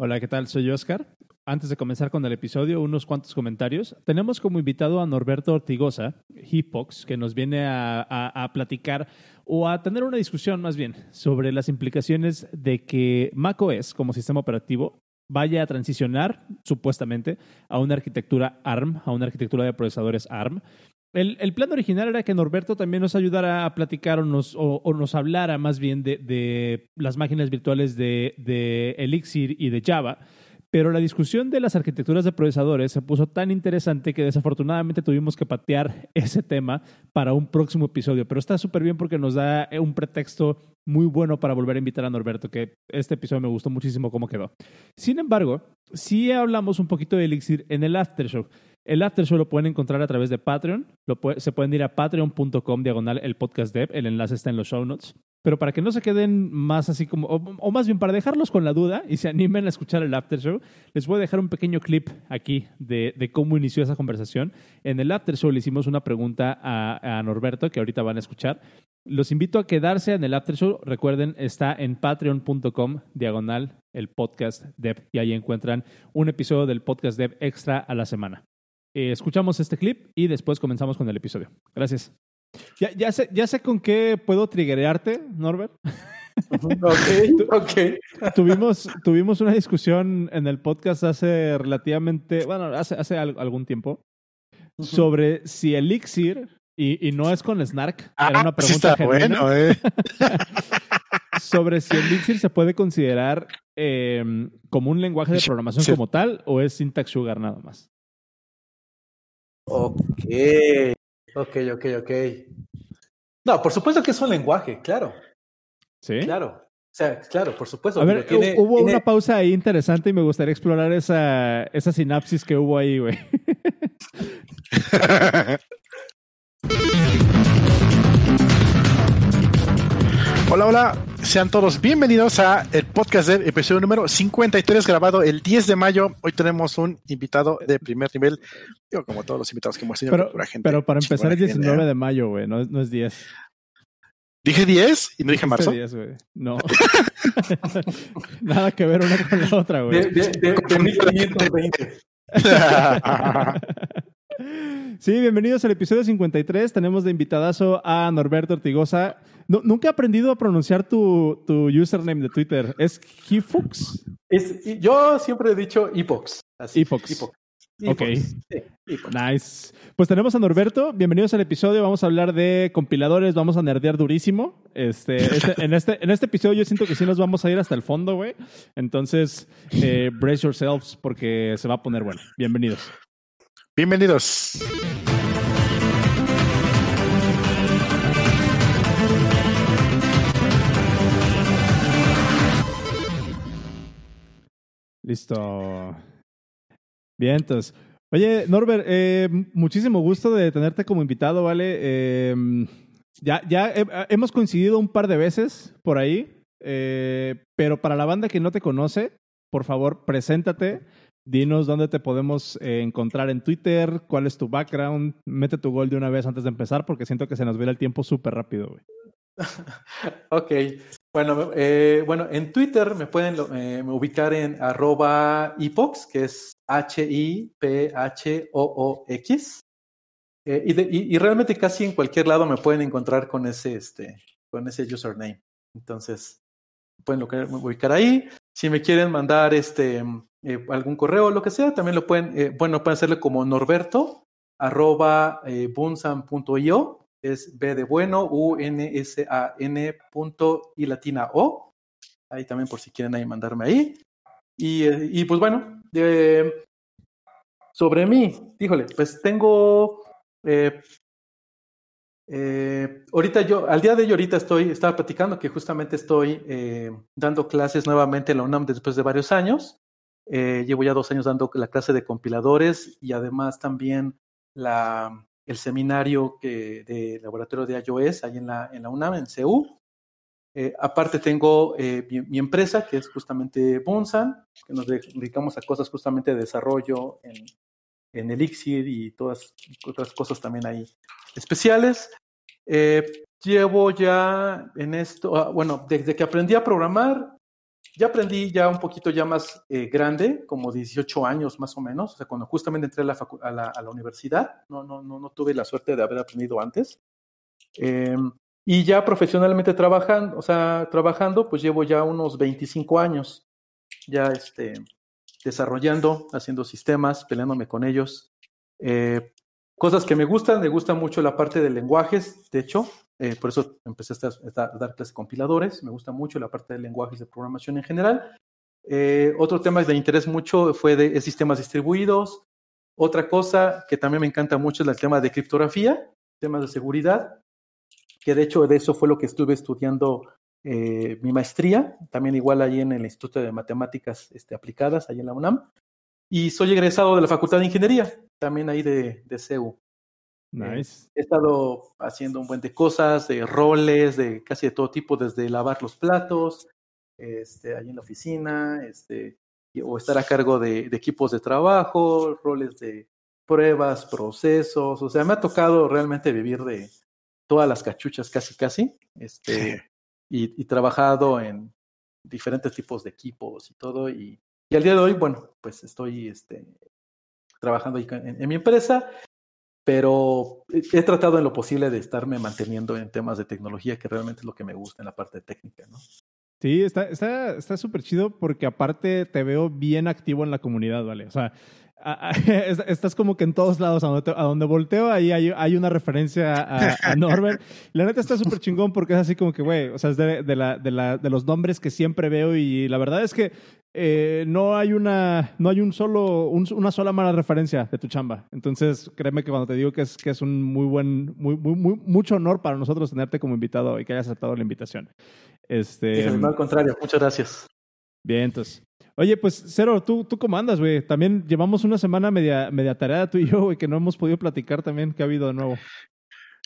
Hola, ¿qué tal? Soy Oscar. Antes de comenzar con el episodio, unos cuantos comentarios. Tenemos como invitado a Norberto Ortigosa, Hipox, que nos viene a, a, platicar o a tener una discusión más bien sobre las implicaciones de que macOS como sistema operativo vaya a transicionar, supuestamente, a una arquitectura ARM, a una arquitectura de procesadores ARM. El, plan original era que Norberto también nos ayudara a platicar o nos, hablara más bien de, las máquinas virtuales de, Elixir y de Java. Pero la discusión de las arquitecturas de procesadores se puso tan interesante que desafortunadamente tuvimos que patear ese tema para un próximo episodio. Pero está súper bien porque nos da un pretexto muy bueno para volver a invitar a Norberto, que este episodio me gustó muchísimo cómo quedó. Sin embargo, sí hablamos un poquito de Elixir en el Aftershow. El After Show lo pueden encontrar a través de Patreon. se pueden ir a patreon.com diagonal el podcast dev. El enlace está en los show notes. Pero para que no se queden más así como, o, más bien para dejarlos con la duda y se animen a escuchar el After Show, les voy a dejar un pequeño clip aquí de, cómo inició esa conversación. En el After Show le hicimos una pregunta a, a Norberto, que ahorita van a escuchar. Los invito a quedarse en el After Show. Recuerden, está en patreon.com diagonal el podcast dev y ahí encuentran un episodio del podcast dev extra a la semana. Eh, escuchamos este clip y después comenzamos con el episodio. Gracias. Ya, ya, sé, ya sé con qué puedo triggerearte, Norbert. ok, ok. Tuvimos, tuvimos una discusión en el podcast hace relativamente, bueno, hace, hace algún tiempo, sobre si Elixir, y, y, no es con Snark, era una ah, pregunta sí bueno, eh. sobre si Elixir se puede considerar em, como un lenguaje de programación como tal o es syntax sugar nada más. Ok, ok, ok, ok. No, por supuesto que es un lenguaje, claro. Sí. Claro. O sea, claro, por supuesto. A ver, hubo una pausa ahí interesante y me gustaría explorar esa, esa sinapsis que hubo ahí, güey. Hola, hola, sean todos bienvenidos a el podcast del episodio número 53 grabado el 10 de mayo. Hoy tenemos un invitado de primer nivel, digo, como todos los invitados que hemos tenido. Pero, gente, pero para empezar es 19 de mayo, güey, no, no, es 10. ¿Dije 10 y no dije marzo? 10, güey. No. Nada que ver una con la otra, güey. De, de, de, de 1520. Sí, bienvenidos al episodio 53. Tenemos de invitadazo a Norberto Ortigosa. nunca he aprendido a pronunciar tu, tu username de Twitter. ¿Es Hifox? Es, yo siempre he dicho Epox. Epox. Ok. nice. Pues tenemos a Norberto. Bienvenidos al episodio. Vamos a hablar de compiladores. Vamos a nerdear durísimo. Este, este en, este, en este episodio yo siento que sí nos vamos a ir hasta el fondo, güey. Entonces, eh, brace yourselves porque se va a poner bueno. Bienvenidos. Bienvenidos. Listo. Bien. Oye, Norbert, eh, muchísimo gusto de tenerte como invitado, ¿vale? Em, ya ya hemos coincidido un par de veces por ahí, eh, pero para la banda que no te conoce, por favor, preséntate. Dinos dónde te podemos eh, encontrar en Twitter, cuál es tu background, mete tu gol de una vez antes de empezar porque siento que se nos ve el tiempo súper rápido, güey. ok, bueno, eh, bueno, en Twitter me pueden eh, ubicar en arroba hipox, que es H-I-P-H-O-O-X. y, y, realmente casi en cualquier lado me pueden encontrar con ese, este, con ese username. Entonces, pueden ubicar ahí. Si me quieren mandar este eh, algún correo o lo que sea, también lo pueden, eh, bueno, pueden hacerlo como norberto arroba eh, bunsan.io, es B de bueno, U N S A N punto y latina O. Ahí también por si quieren ahí mandarme ahí. Y, y pues bueno, sobre mí, híjole, pues tengo eh, ahorita yo, al día de hoy, ahorita estoy, estaba platicando que justamente estoy eh, dando clases nuevamente en la UNAM después de varios años. Eh, llevo ya dos años dando la clase de compiladores y además también la, el seminario que, de laboratorio de iOS ahí en la, en la UNAM, en CEU. aparte tengo mi, empresa que es justamente Bunsan, que nos dedicamos a cosas justamente de desarrollo en, en Elixir y todas otras cosas también ahí especiales. Eh, llevo ya en esto, ah, bueno, desde que aprendí a programar, ya aprendí ya un poquito ya más eh, grande, como 18 años más o menos, o sea, cuando justamente entré a la, a la, a la universidad, no, no, no, no tuve la suerte de haber aprendido antes. Em, y ya profesionalmente trabajando, o sea, trabajando, pues llevo ya unos 25 años, ya este, desarrollando, haciendo sistemas, peleándome con ellos. Eh, cosas que me gustan, me gusta mucho la parte de lenguajes, de hecho, eh, por eso empecé a, dar clases compiladores. Me gusta mucho la parte de lenguajes de programación en general. Eh, otro tema de interés mucho fue de sistemas distribuidos. Otra cosa que también me encanta mucho es el tema de criptografía, temas de seguridad, que de hecho de eso fue lo que estuve estudiando eh, mi maestría, también igual ahí en el Instituto de Matemáticas este, Aplicadas, ahí en la UNAM. Y soy egresado de la Facultad de Ingeniería, también ahí de, de CEU. Nice. he estado haciendo un buen de cosas, de roles, de casi de todo tipo, desde lavar los platos, este, ahí en la oficina, este, o estar a cargo de, equipos de trabajo, roles de pruebas, procesos. O sea, me ha tocado realmente vivir de todas las cachuchas, casi, casi. Este, y, trabajado en diferentes tipos de equipos y todo. Y, al día de hoy, bueno, pues estoy este, trabajando ahí en mi empresa pero he tratado en lo posible de estarme manteniendo en temas de tecnología, que realmente es lo que me gusta en la parte técnica. Sí, está súper está, súper chido porque aparte te veo bien activo en la comunidad, ¿vale? O sea, estás como que en todos lados, a donde, volteo, ahí hay, una referencia a, Norbert. La neta está súper chingón porque es así como que, güey, o sea, es de, la, de, la, de los nombres que siempre veo y la verdad es que eh, no hay una, no hay un solo, una sola mala referencia de tu chamba. Entonces, créeme que cuando te digo que es, que es un muy buen, muy, muy, mucho honor para nosotros tenerte como invitado y que hayas aceptado la invitación. Este, no, al contrario, muchas gracias. Bien, entonces. Oye, pues, Cero, ¿tú, tú cómo güey? También llevamos una semana media, media tarea tú y yo, güey, que no hemos podido platicar también. ¿Qué ha habido de nuevo?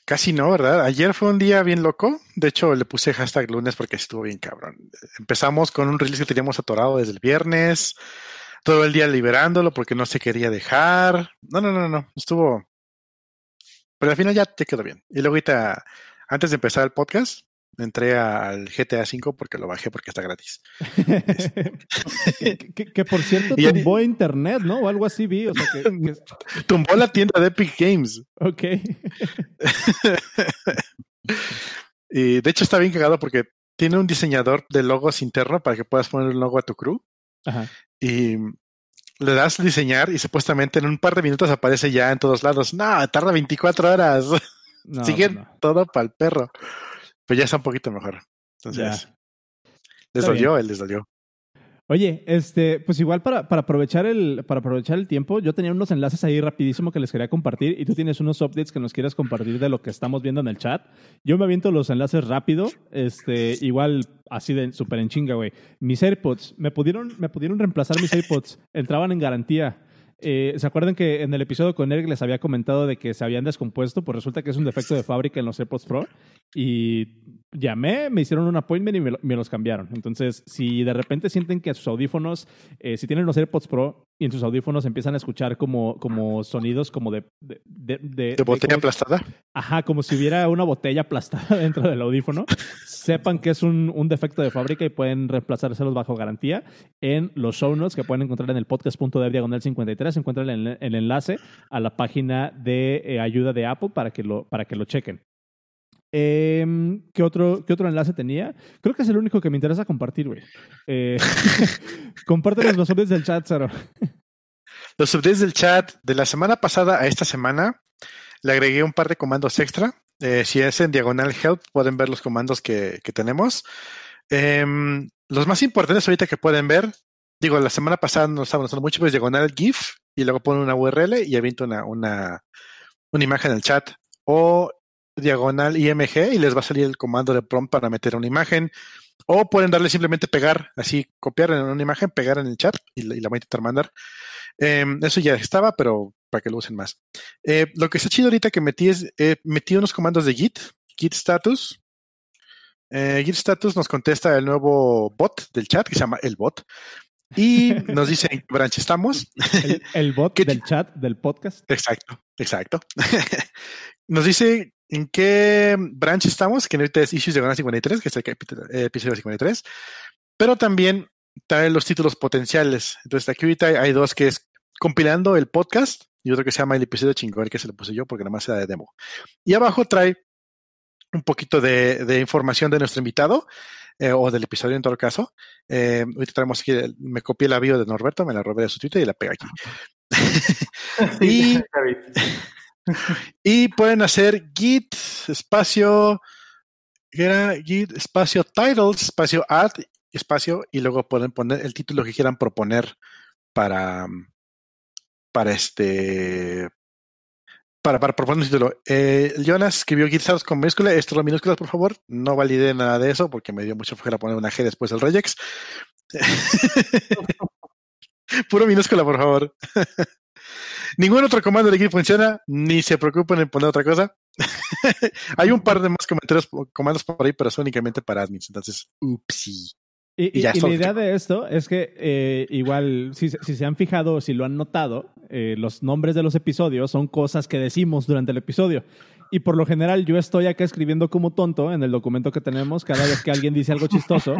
Casi no, ¿verdad? Ayer fue un día bien loco. De hecho, le puse hashtag lunes porque estuvo bien cabrón. Empezamos con un release que teníamos atorado desde el viernes. Todo el día liberándolo porque no se quería dejar. No, no, no, no. Estuvo. Pero al final ya, te quedó bien. Y luego ahorita, antes de empezar el podcast, entré al GTA V porque lo bajé porque está gratis. que, por cierto tumbó internet, ¿no? O algo así vi. O sea, que, Tumbó la tienda de Epic Games. Ok. y de hecho está bien cagado porque tiene un diseñador de logos interno para que puedas poner un logo a tu crew. Ajá. Y le das diseñar y supuestamente en un par de minutos aparece ya en todos lados. No, tarda 24 horas. No, Siguen todo para el perro. Pero ya está un poquito mejor. Entonces, les dolió, él les dolió. Oye, este, pues igual para, para, aprovechar el, para aprovechar el tiempo, yo tenía unos enlaces ahí rapidísimo que les quería compartir y tú tienes unos updates que nos quieras compartir de lo que estamos viendo en el chat. Yo me aviento los enlaces rápido, este, igual así de súper en chinga, güey. Mis AirPods, me pudieron, me pudieron reemplazar mis AirPods, entraban en garantía. Eh, ¿Se acuerdan que en el episodio con Eric les había comentado de que se habían descompuesto? Pues resulta que es un defecto de fábrica en los AirPods Pro. Y llamé, me hicieron un appointment y me, los cambiaron. Entonces, si de repente sienten que sus audífonos, eh, si tienen los AirPods Pro y en sus audífonos empiezan a escuchar como, como sonidos como de... ¿De, de, botella aplastada? Ajá, como si hubiera una botella aplastada dentro del audífono. sepan que es un, un, defecto de fábrica y pueden reemplazárselos bajo garantía. En los show notes que pueden encontrar en el podcast.dev diagonal 53, encuentran el, el, enlace a la página de eh, ayuda de Apple para que lo, para que lo chequen. Eh, ¿qué, otro, ¿Qué otro enlace tenía? Creo que es el único que me interesa compartir, güey. Eh, los updates del chat, Saro. Los updates del chat de la semana pasada a esta semana le agregué un par de comandos extra. Eh, si es en diagonal help, pueden ver los comandos que, tenemos. Em, los más importantes ahorita que pueden ver, digo, la semana pasada no estábamos usando mucho, pues diagonal GIF y luego pone una URL y aviento una, una, una imagen en el chat. O diagonal IMG y les va a salir el comando de prompt para meter una imagen. O pueden darle simplemente pegar, así copiar en una imagen, pegar en el chat y, la voy a intentar mandar. Em, eso ya estaba, pero para que lo usen más. Eh, lo que está chido ahorita que metí es, eh, metí unos comandos de Git, Git status. Eh, Git status nos contesta el nuevo bot del chat que se llama el bot. Y nos dice en qué branch estamos. El, bot del chat del podcast. Exacto, exacto. nos dice en qué branch estamos, que ahorita es Issues de 53, que es el episodio 53. Pero también trae los títulos potenciales. Entonces aquí ahorita hay dos que es compilando el podcast y otro que se llama el episodio chingón, que se lo puse yo porque nada más era de demo. Y abajo trae un poquito de, información de nuestro invitado eh, o del episodio en todo caso. Eh, ahorita traemos aquí, me copié la bio de Norberto, me la robé de su Twitter y la pegué aquí. y, y pueden hacer git espacio, era git espacio titles, espacio add, espacio y luego pueden poner el título que quieran proponer para, para este para, para proponer un título. Eh, Jonas escribió Git con minúscula, esto lo minúsculas, por favor. No valide nada de eso porque me dio mucho flojera poner una G después del regex. Puro minúscula, por favor. Ningún otro comando de Git funciona, ni se preocupen en poner otra cosa. Hay un par de más comentarios, comandos por ahí, pero son únicamente para admins. Entonces, upsí. Y, y, la idea de esto es que eh, igual, si, si, se han fijado, si lo han notado, eh, los nombres de los episodios son cosas que decimos durante el episodio. Y por lo general yo estoy acá escribiendo como tonto en el documento que tenemos. Cada vez que alguien dice algo chistoso,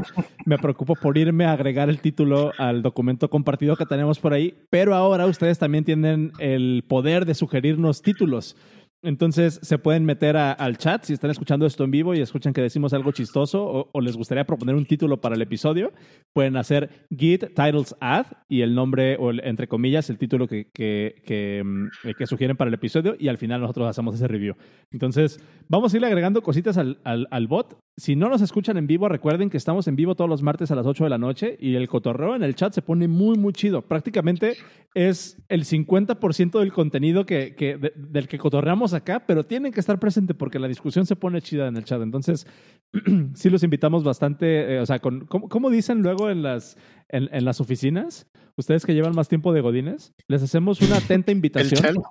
me preocupo por irme a agregar el título al documento compartido que tenemos por ahí. Pero ahora ustedes también tienen el poder de sugerirnos títulos. Entonces se pueden meter al chat si están escuchando esto en vivo y escuchan que decimos algo chistoso o, les gustaría proponer un título para el episodio. Pueden hacer git titles add y el nombre o entre comillas el título que, que, que, mm, que, sugieren para el episodio y al final nosotros hacemos ese review. Entonces vamos a ir agregando cositas al, al, al bot. Si no nos escuchan en vivo, recuerden que estamos en vivo todos los martes a las 8 de la noche y el cotorreo en el chat se pone muy, muy chido. Prácticamente es el 50% del contenido que, que del que cotorreamos acá, pero tienen que estar presentes porque la discusión se pone chida en el chat. Entonces, sí los invitamos bastante, eh, o sea, con, ¿cómo, dicen luego en las, en, las oficinas? Ustedes que llevan más tiempo de Godines, les hacemos una atenta invitación.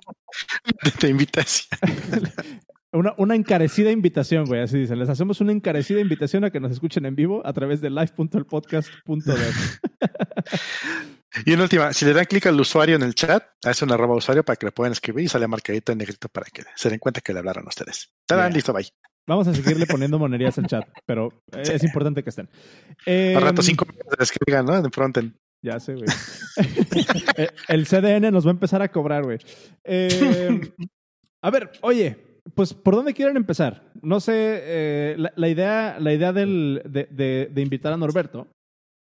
de invitación. Una, una, encarecida invitación, güey, así dicen. Les hacemos una encarecida invitación a que nos escuchen en vivo a través de live.elpodcast.dev. y en última, si le dan clic al usuario en el chat, hace una arroba usuario para que le puedan escribir y sale marcadito en negrito para que se den cuenta que le hablaron a ustedes. Estarán listo, bye. Vamos a seguirle poniendo monerías al chat, pero es importante que estén. Eh, a rato cinco minutos de escriban, ¿no? En frontend. Ya sé, güey. El CDN nos va a empezar a cobrar, güey. Eh, a ver, oye, pues, ¿por dónde quieren empezar? No sé, eh, la, idea, la idea del, de, de, invitar a Norberto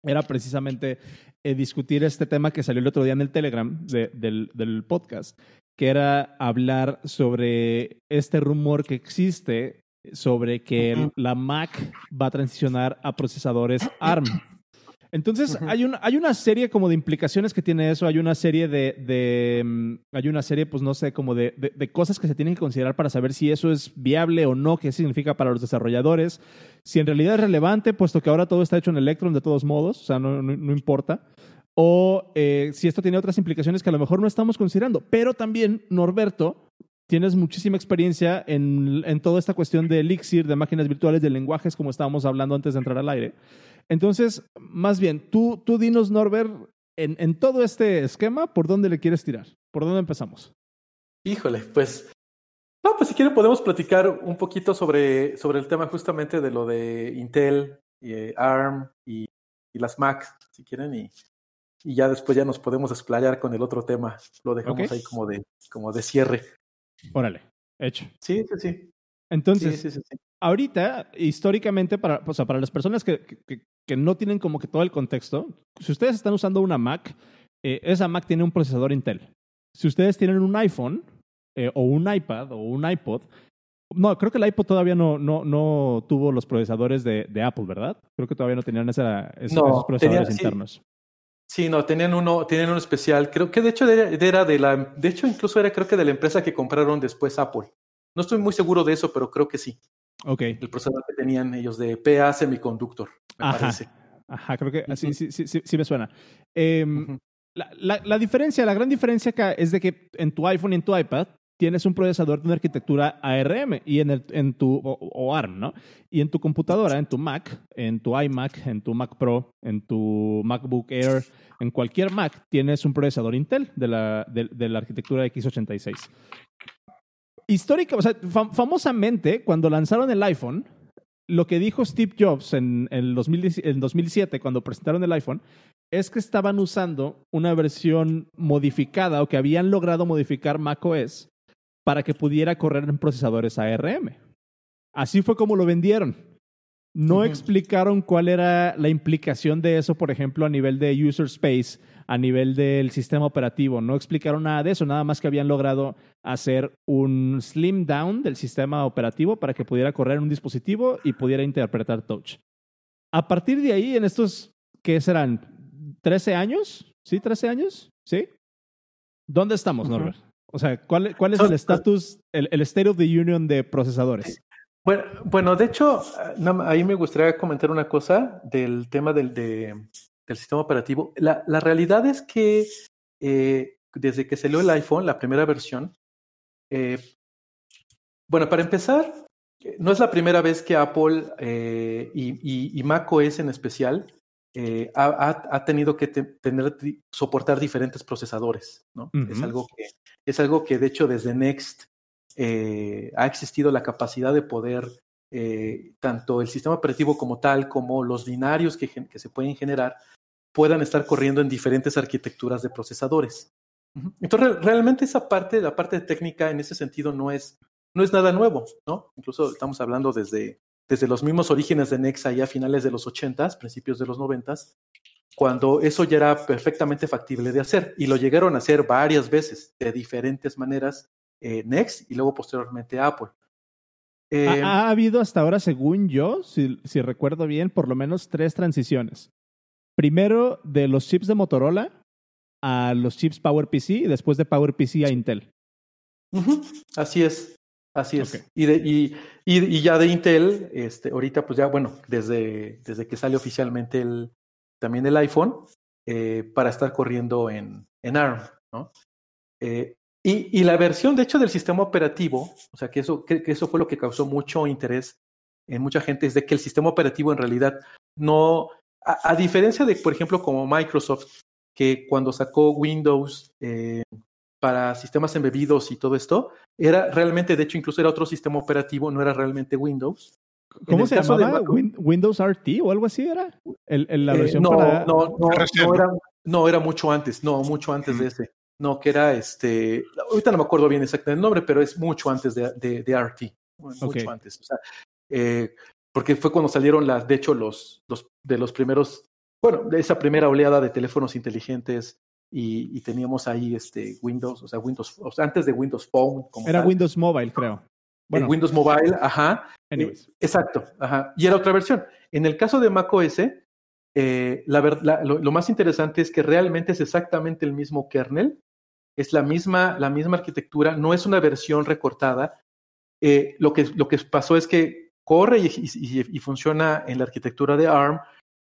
era precisamente eh, discutir este tema que salió el otro día en el Telegram del, del, podcast, que era hablar sobre este rumor que existe sobre que la Mac va a transicionar a procesadores ARM. Entonces, hay, un, hay una serie como de implicaciones que tiene eso, hay una serie de, mm, hay una serie, pues no sé, como de, de, cosas que se tienen que considerar para saber si eso es viable o no, qué significa para los desarrolladores, si en realidad es relevante, puesto que ahora todo está hecho en Electron de todos modos, o sea, no, no, importa, o eh, si esto tiene otras implicaciones que a lo mejor no estamos considerando. Pero también, Norberto, tienes muchísima experiencia en, en toda esta cuestión de Elixir, de máquinas virtuales, de lenguajes, como estábamos hablando antes de entrar al aire. Entonces, más bien, tú, tú dinos, Norbert, en, en todo este esquema, ¿por dónde le quieres tirar? ¿Por dónde empezamos? Híjole, pues no, pues si quieren podemos platicar un poquito sobre, sobre el tema justamente de lo de Intel, y, eh, ARM y, y, las Macs, si quieren, y, y, ya después ya nos podemos explayar con el otro tema. Lo dejamos ahí como de, como de cierre. Órale, hecho. Sí, sí, sí. Entonces, sí, sí, sí, ahorita, históricamente, para, o sea, para las personas que, que, no tienen como que todo el contexto, si ustedes están usando una Mac, eh, esa Mac tiene un procesador Intel. Si ustedes tienen un iPhone eh, o un iPad o un iPod, no, creo que el iPod todavía no, no, no tuvo los procesadores de, de Apple, ¿verdad? Creo que todavía no tenían esa, esos procesadores internos. Sí, no, tenían uno, tenían uno especial. Creo que de hecho era de la, de hecho incluso era creo que de la empresa que compraron después Apple. No estoy muy seguro de eso, pero creo que sí. Ok. El procesador que tenían ellos de PA Semiconductor, me Ajá. parece. Ajá, creo que sí, sí, sí, sí, me suena. Em, la, la, la, diferencia, la gran diferencia acá es de que en tu iPhone y en tu iPad tienes un procesador de una arquitectura ARM y en, el, en tu, o, ARM, ¿no? Y en tu computadora, en tu Mac, en tu iMac, en tu Mac Pro, en tu MacBook Air, en cualquier Mac, tienes un procesador Intel de la, de, de la arquitectura x86 histórica, o sea, famosamente, cuando lanzaron el iPhone, lo que dijo Steve Jobs en, el 2007 cuando presentaron el iPhone es que estaban usando una versión modificada o que habían logrado modificar macOS para que pudiera correr en procesadores ARM. Así fue como lo vendieron. No explicaron cuál era la implicación de eso, por ejemplo, a nivel de user space, a nivel del sistema operativo. No explicaron nada de eso, nada más que habían logrado hacer un slim down del sistema operativo para que pudiera correr un dispositivo y pudiera interpretar touch. A partir de ahí, en estos, ¿qué serán? ¿13 años? ¿Sí? ¿13 años? ¿Sí? ¿Dónde estamos, Norbert? O sea, ¿cuál, cuál es el estatus, el, el, State of the Union de procesadores? Bueno, bueno, de hecho, ahí me gustaría comentar una cosa del tema del, del sistema operativo. La, la, realidad es que eh, desde que salió el iPhone, la primera versión, eh, bueno, para empezar, no es la primera vez que Apple eh, y, y, macOS en especial ha, ha, tenido que tener soportar diferentes procesadores, ¿no? Es algo que es algo que de hecho desde Next eh, ha existido la capacidad de poder, eh, tanto el sistema operativo como tal, como los binarios que, se pueden generar, puedan estar corriendo en diferentes arquitecturas de procesadores. Entonces, realmente esa parte, la parte técnica en ese sentido no es, no es nada nuevo, ¿no? Incluso estamos hablando desde, desde los mismos orígenes de Nexa ya a finales de los 80s, principios de los 90s, cuando eso ya era perfectamente factible de hacer. Y lo llegaron a hacer varias veces, de diferentes maneras, eh, Next y luego posteriormente Apple. Eh, ha, habido hasta ahora, según yo, si, si, recuerdo bien, por lo menos tres transiciones. Primero de los chips de Motorola a los chips PowerPC y después de PowerPC a Intel. Así es, así es. Y, de, y, y, ya de Intel, este, ahorita pues ya, bueno, desde, desde que sale oficialmente el, también el iPhone, eh, para estar corriendo en, en ARM. ¿no? Eh, y, la versión, de hecho, del sistema operativo, o sea, que eso, que, eso fue lo que causó mucho interés en mucha gente, es de que el sistema operativo en realidad no, a, diferencia de, por ejemplo, como Microsoft, que cuando sacó Windows eh, para sistemas embebidos y todo esto, era realmente, de hecho, incluso era otro sistema operativo, no era realmente Windows. ¿Cómo se llamaba? ¿Windows RT o algo así era? El, la eh, versión no, para... no, no, no, era, no, era mucho antes, no, mucho antes de ese. No, que era este. Ahorita no me acuerdo bien exactamente el nombre, pero es mucho antes de, de, RT. Mucho antes. O sea, eh, porque fue cuando salieron las, de hecho, los, los de los primeros, bueno, de esa primera oleada de teléfonos inteligentes y, teníamos ahí este Windows, o sea, Windows, o sea, antes de Windows Phone. Como era Windows Mobile, creo. Bueno. Windows Mobile, ajá. Eh, exacto, ajá. Y era otra versión. En el caso de macOS, eh, la, lo, más interesante es que realmente es exactamente el mismo kernel, es la misma, la misma arquitectura, no es una versión recortada. Eh, lo, que, lo que pasó es que corre y, funciona en la arquitectura de ARM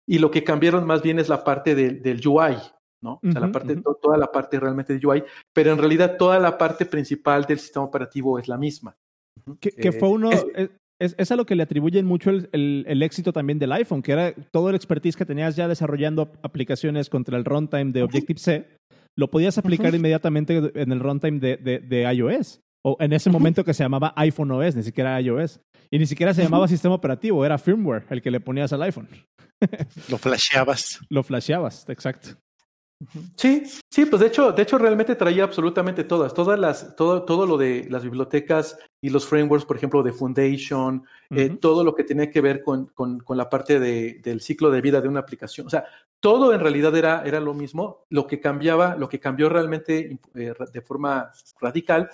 y lo que cambiaron más bien es la parte del UI, ¿no? o sea, la parte, toda la parte realmente del UI, pero en realidad toda la parte principal del sistema operativo es la misma. Que, que fue uno, es, a lo que le atribuyen mucho el, éxito también del iPhone, que era todo el expertise que tenías ya desarrollando aplicaciones contra el runtime de Objective-C, lo podías aplicar inmediatamente en el runtime de, de, iOS. O en ese momento que se llamaba iPhone OS, ni siquiera iOS. Y ni siquiera se llamaba sistema operativo, era firmware el que le ponías al iPhone. lo flasheabas. Lo flasheabas, exacto. Sí, sí, pues de hecho, de hecho realmente traía absolutamente todas, todas las, todo, todo lo de las bibliotecas y los frameworks, por ejemplo, de Foundation, eh, todo lo que tenía que ver con, con, con la parte de, del ciclo de vida de una aplicación. O sea, todo en realidad era, era lo mismo. Lo que cambiaba, lo que cambió realmente eh, de forma radical,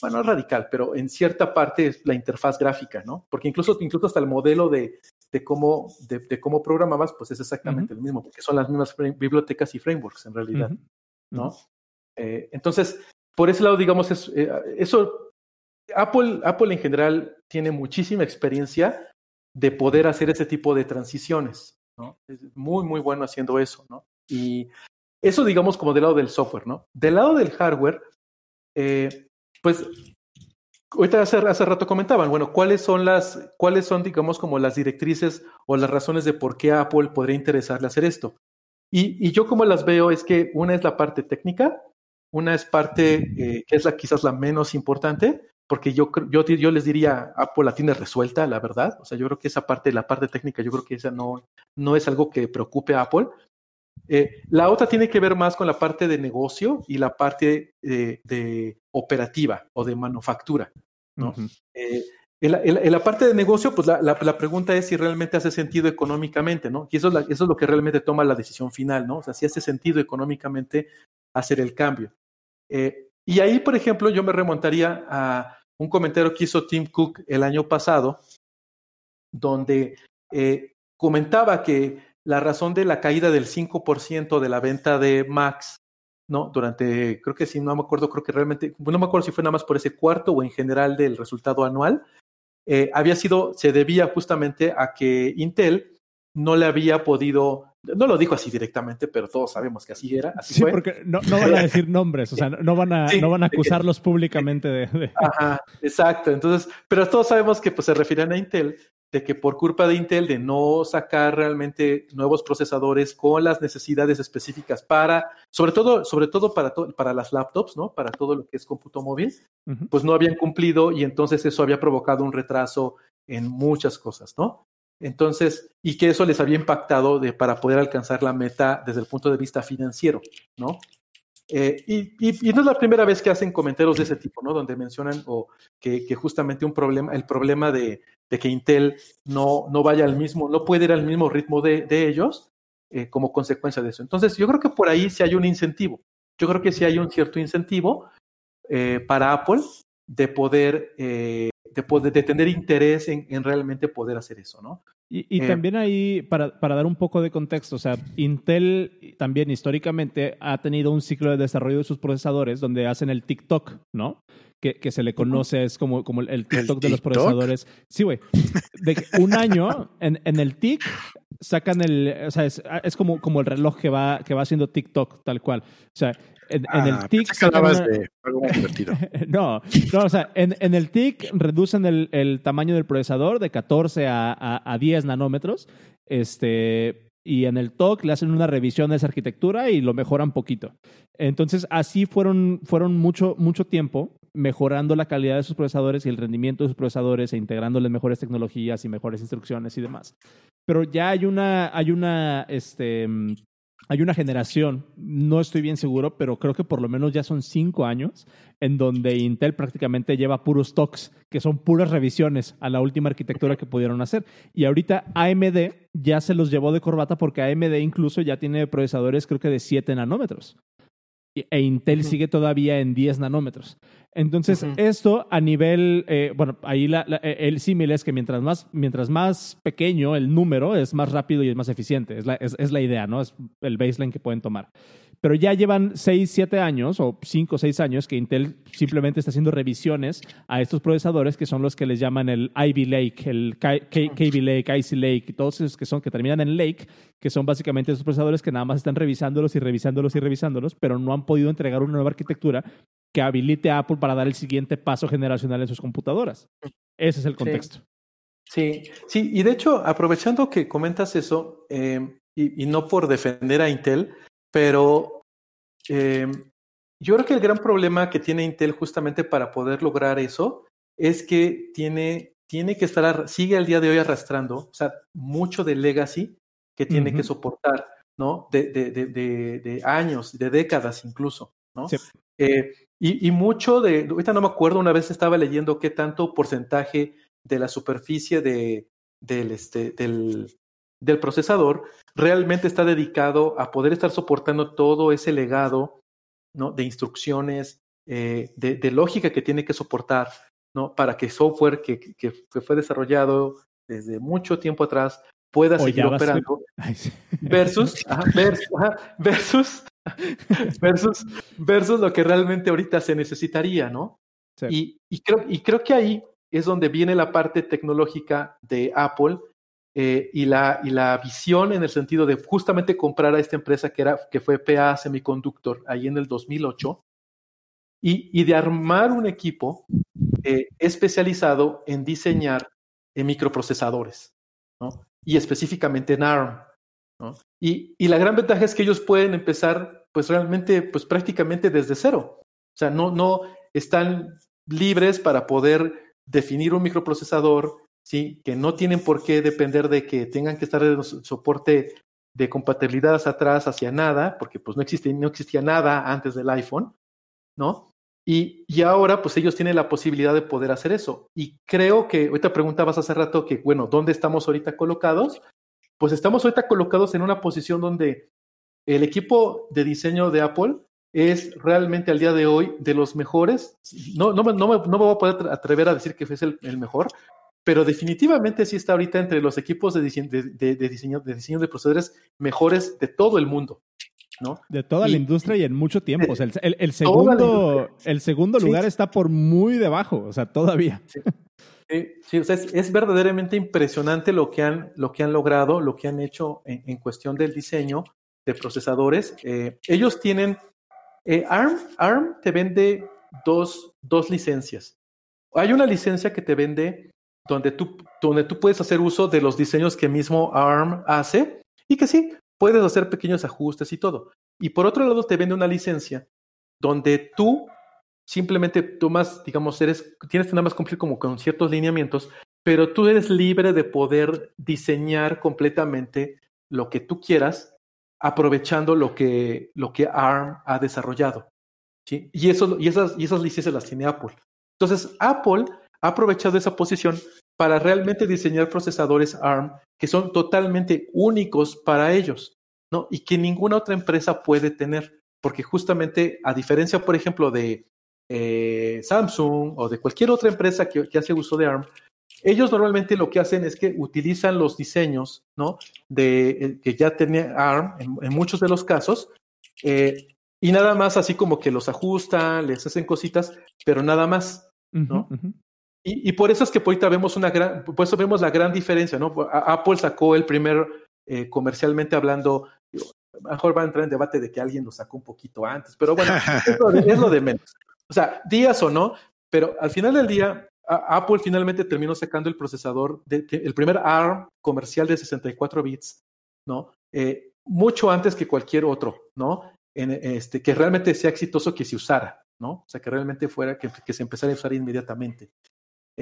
bueno, no radical, pero en cierta parte es la interfaz gráfica, ¿no? Porque incluso, incluso hasta el modelo de, de cómo, de, cómo programabas, pues es exactamente el mismo, porque son las mismas bibliotecas y frameworks en realidad, ¿no? Eh, entonces, por ese lado, digamos, es, eh, eso, Apple, Apple en general tiene muchísima experiencia de poder hacer ese tipo de transiciones, ¿no? Es muy, muy bueno haciendo eso, ¿no? Y eso, digamos, como del lado del software, ¿no? Del lado del hardware, eh, pues Ahorita hace, hace, rato comentaban, bueno, ¿cuáles son las, cuáles son, digamos, como las directrices o las razones de por qué Apple podría interesarle hacer esto? Y, y yo como las veo es que una es la parte técnica, una es parte eh, que es la quizás la menos importante, porque yo, yo, yo les diría, Apple la tiene resuelta, la verdad. O sea, yo creo que esa parte, la parte técnica, yo creo que esa no, no es algo que preocupe a Apple. Eh, la otra tiene que ver más con la parte de negocio y la parte de, operativa o de manufactura. ¿no? Eh, en, la, parte de negocio, pues la, la, pregunta es si realmente hace sentido económicamente, ¿no? Y eso es, eso es lo que realmente toma la decisión final, ¿no? O sea, si hace sentido económicamente hacer el cambio. Eh, y ahí, por ejemplo, yo me remontaría a un comentario que hizo Tim Cook el año pasado, donde eh, comentaba que la razón de la caída del 5% de la venta de Max, ¿no? Durante, creo que sí, no me acuerdo, creo que realmente, no me acuerdo si fue nada más por ese cuarto o en general del resultado anual, eh, había sido, se debía justamente a que Intel no le había podido no lo dijo así directamente, pero todos sabemos que así era. Así sí, porque no, van a decir nombres, o sea, no van a, no van a acusarlos públicamente de, Ajá, exacto. Entonces, pero todos sabemos que pues, se refieren a Intel, de que por culpa de Intel de no sacar realmente nuevos procesadores con las necesidades específicas para, sobre todo, sobre todo para, para las laptops, ¿no? Para todo lo que es cómputo móvil, pues no habían cumplido y entonces eso había provocado un retraso en muchas cosas, ¿no? Entonces, y que eso les había impactado de, para poder alcanzar la meta desde el punto de vista financiero, ¿no? Eh, y, no es la primera vez que hacen comentarios de ese tipo, ¿no? Donde mencionan o que, justamente un problema, el problema de, que Intel no, no vaya al mismo, no puede ir al mismo ritmo de, ellos eh, como consecuencia de eso. Entonces, yo creo que por ahí sí hay un incentivo. Yo creo que sí hay un cierto incentivo eh, para Apple de poder de, tener interés en, realmente poder hacer eso, ¿no? Y, eh, también ahí, para, para, dar un poco de contexto, o sea, Intel también históricamente ha tenido un ciclo de desarrollo de sus procesadores donde hacen el TikTok, ¿no? Que, que se le conoce, es como, como el, TikTok de los procesadores. Sí, güey. De un año en, en el TIC sacan el, o sea, es, es, como, como el reloj que va, que va haciendo TikTok, tal cual. O sea, en, el ah, TIC. no, no, o sea, en, en, el TIC reducen el, el, tamaño del procesador de 14 a, a, a 10 nanómetros. Este, y en el TOC le hacen una revisión de esa arquitectura y lo mejoran poquito. Entonces, así fueron, fueron mucho, mucho tiempo mejorando la calidad de sus procesadores y el rendimiento de sus procesadores e integrándoles mejores tecnologías y mejores instrucciones y demás. Pero ya hay una, hay una, este, hay una generación, no estoy bien seguro, pero creo que por lo menos ya son cinco años, en donde Intel prácticamente lleva puros talks, que son puras revisiones a la última arquitectura que pudieron hacer. Y ahorita AMD ya se los llevó de corbata porque AMD incluso ya tiene procesadores creo que de 7 nanómetros e Intel sigue todavía en 10 nanómetros. Entonces, esto a nivel, eh, bueno, ahí la, eh, el símil es que mientras más, mientras más pequeño el número, es más rápido y es más eficiente. Es la, es la idea, ¿no? Es el baseline que pueden tomar pero ya llevan 6, 7 años o 5 o 6 años que Intel simplemente está haciendo revisiones a estos procesadores que son los que les llaman el Ivy Lake, el KB Lake, Icy Lake, y todos esos que son que terminan en Lake, que son básicamente esos procesadores que nada más están revisándolos y revisándolos y revisándolos, pero no han podido entregar una nueva arquitectura que habilite a Apple para dar el siguiente paso generacional en sus computadoras. Ese es el contexto. Sí, sí, y de hecho, aprovechando que comentas eso, eh, y, y, no por defender a Intel, pero eh, yo creo que el gran problema que tiene Intel justamente para poder lograr eso es que tiene, tiene que estar, sigue al día de hoy arrastrando, o sea, mucho de legacy que tiene que soportar, ¿no? De, de, de, de, años, de décadas incluso, ¿no? Eh, y, y, mucho de, ahorita no me acuerdo, una vez estaba leyendo qué tanto porcentaje de la superficie de, del, este, del, del procesador realmente está dedicado a poder estar soportando todo ese legado ¿no? de instrucciones, eh, de, lógica que tiene que soportar ¿no? para que software que, que, fue desarrollado desde mucho tiempo atrás pueda seguir operando versus, versus, versus, versus, lo que realmente ahorita se necesitaría, ¿no? Y, y, creo, y creo que ahí es donde viene la parte tecnológica de Apple eh, y, la, y la visión en el sentido de justamente comprar a esta empresa que, era, que fue PA Semiconductor ahí en el 2008 y, y de armar un equipo eh, especializado en diseñar eh, microprocesadores ¿no? y específicamente en ARM. ¿no? Y, y, la gran ventaja es que ellos pueden empezar pues realmente pues prácticamente desde cero. O sea, no, no están libres para poder definir un microprocesador, ¿sí? que no tienen por qué depender de que tengan que estar en soporte de compatibilidad atrás hacia nada, porque pues no, existe, no existía nada antes del iPhone, ¿no? Y, y, ahora pues ellos tienen la posibilidad de poder hacer eso. Y creo que, ahorita preguntabas hace rato que, bueno, ¿dónde estamos ahorita colocados? Pues estamos ahorita colocados en una posición donde el equipo de diseño de Apple es realmente al día de hoy de los mejores. No, no, no, me, no me voy a poder atrever a decir que es el, el, mejor, pero definitivamente sí está ahorita entre los equipos de, diseño de, de, diseño, de diseño de procesadores mejores de todo el mundo. ¿no? De toda y, la industria y en mucho tiempo. O sea, el, el, segundo, el segundo lugar sí. está por muy debajo, o sea, todavía. Sí. Sí, o sea, es, es, verdaderamente impresionante lo que han, lo que han logrado, lo que han hecho en, en cuestión del diseño de procesadores. Eh, ellos tienen, eh, ARM, ARM te vende dos, dos licencias. Hay una licencia que te vende donde tú, donde tú puedes hacer uso de los diseños que mismo ARM hace y que sí, puedes hacer pequeños ajustes y todo. Y por otro lado, te vende una licencia donde tú simplemente tomas, digamos, eres, tienes que nada más cumplir como con ciertos lineamientos, pero tú eres libre de poder diseñar completamente lo que tú quieras, aprovechando lo que, lo que ARM ha desarrollado. ¿sí? Y, eso, y, esas, y esas licencias las tiene Apple. Entonces, Apple ha aprovechado esa posición para realmente diseñar procesadores ARM que son totalmente únicos para ellos, ¿no? Y que ninguna otra empresa puede tener, porque justamente, a diferencia, por ejemplo, de eh, Samsung o de cualquier otra empresa que, que, hace uso de ARM, ellos normalmente lo que hacen es que utilizan los diseños, ¿no? De eh, que ya tenía ARM en, en, muchos de los casos. Eh, y nada más así como que los ajustan, les hacen cositas, pero nada más, ¿no? Uh -huh, uh -huh. Y, y, por eso es que ahorita vemos una gran, por eso vemos la gran diferencia, ¿no? Apple sacó el primer, eh, comercialmente hablando, mejor va a entrar en debate de que alguien lo sacó un poquito antes, pero bueno, es lo, de, es lo de menos. O sea, días o no, pero al final del día, Apple finalmente terminó sacando el procesador, de, de, el primer ARM comercial de 64 bits, ¿no? Eh, mucho antes que cualquier otro, ¿no? En, este, que realmente sea exitoso que se usara, ¿no? O sea, que realmente fuera, que, que se empezara a usar inmediatamente.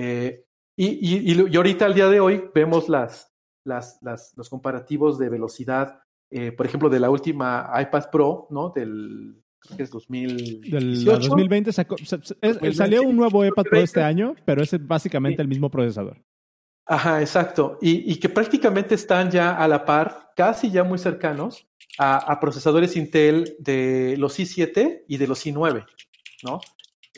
Eh, y, y, y, ahorita, al día de hoy, vemos las, las, las los comparativos de velocidad, eh, por ejemplo, de la última iPad Pro, ¿no? Del creo que es 2018. Del 2020 sacó, 2020, salió un nuevo iPad Pro este año, pero es básicamente sí. el mismo procesador. Ajá, exacto. Y, y, que prácticamente están ya a la par, casi ya muy cercanos a, a procesadores Intel de los i7 y de los i9, ¿no?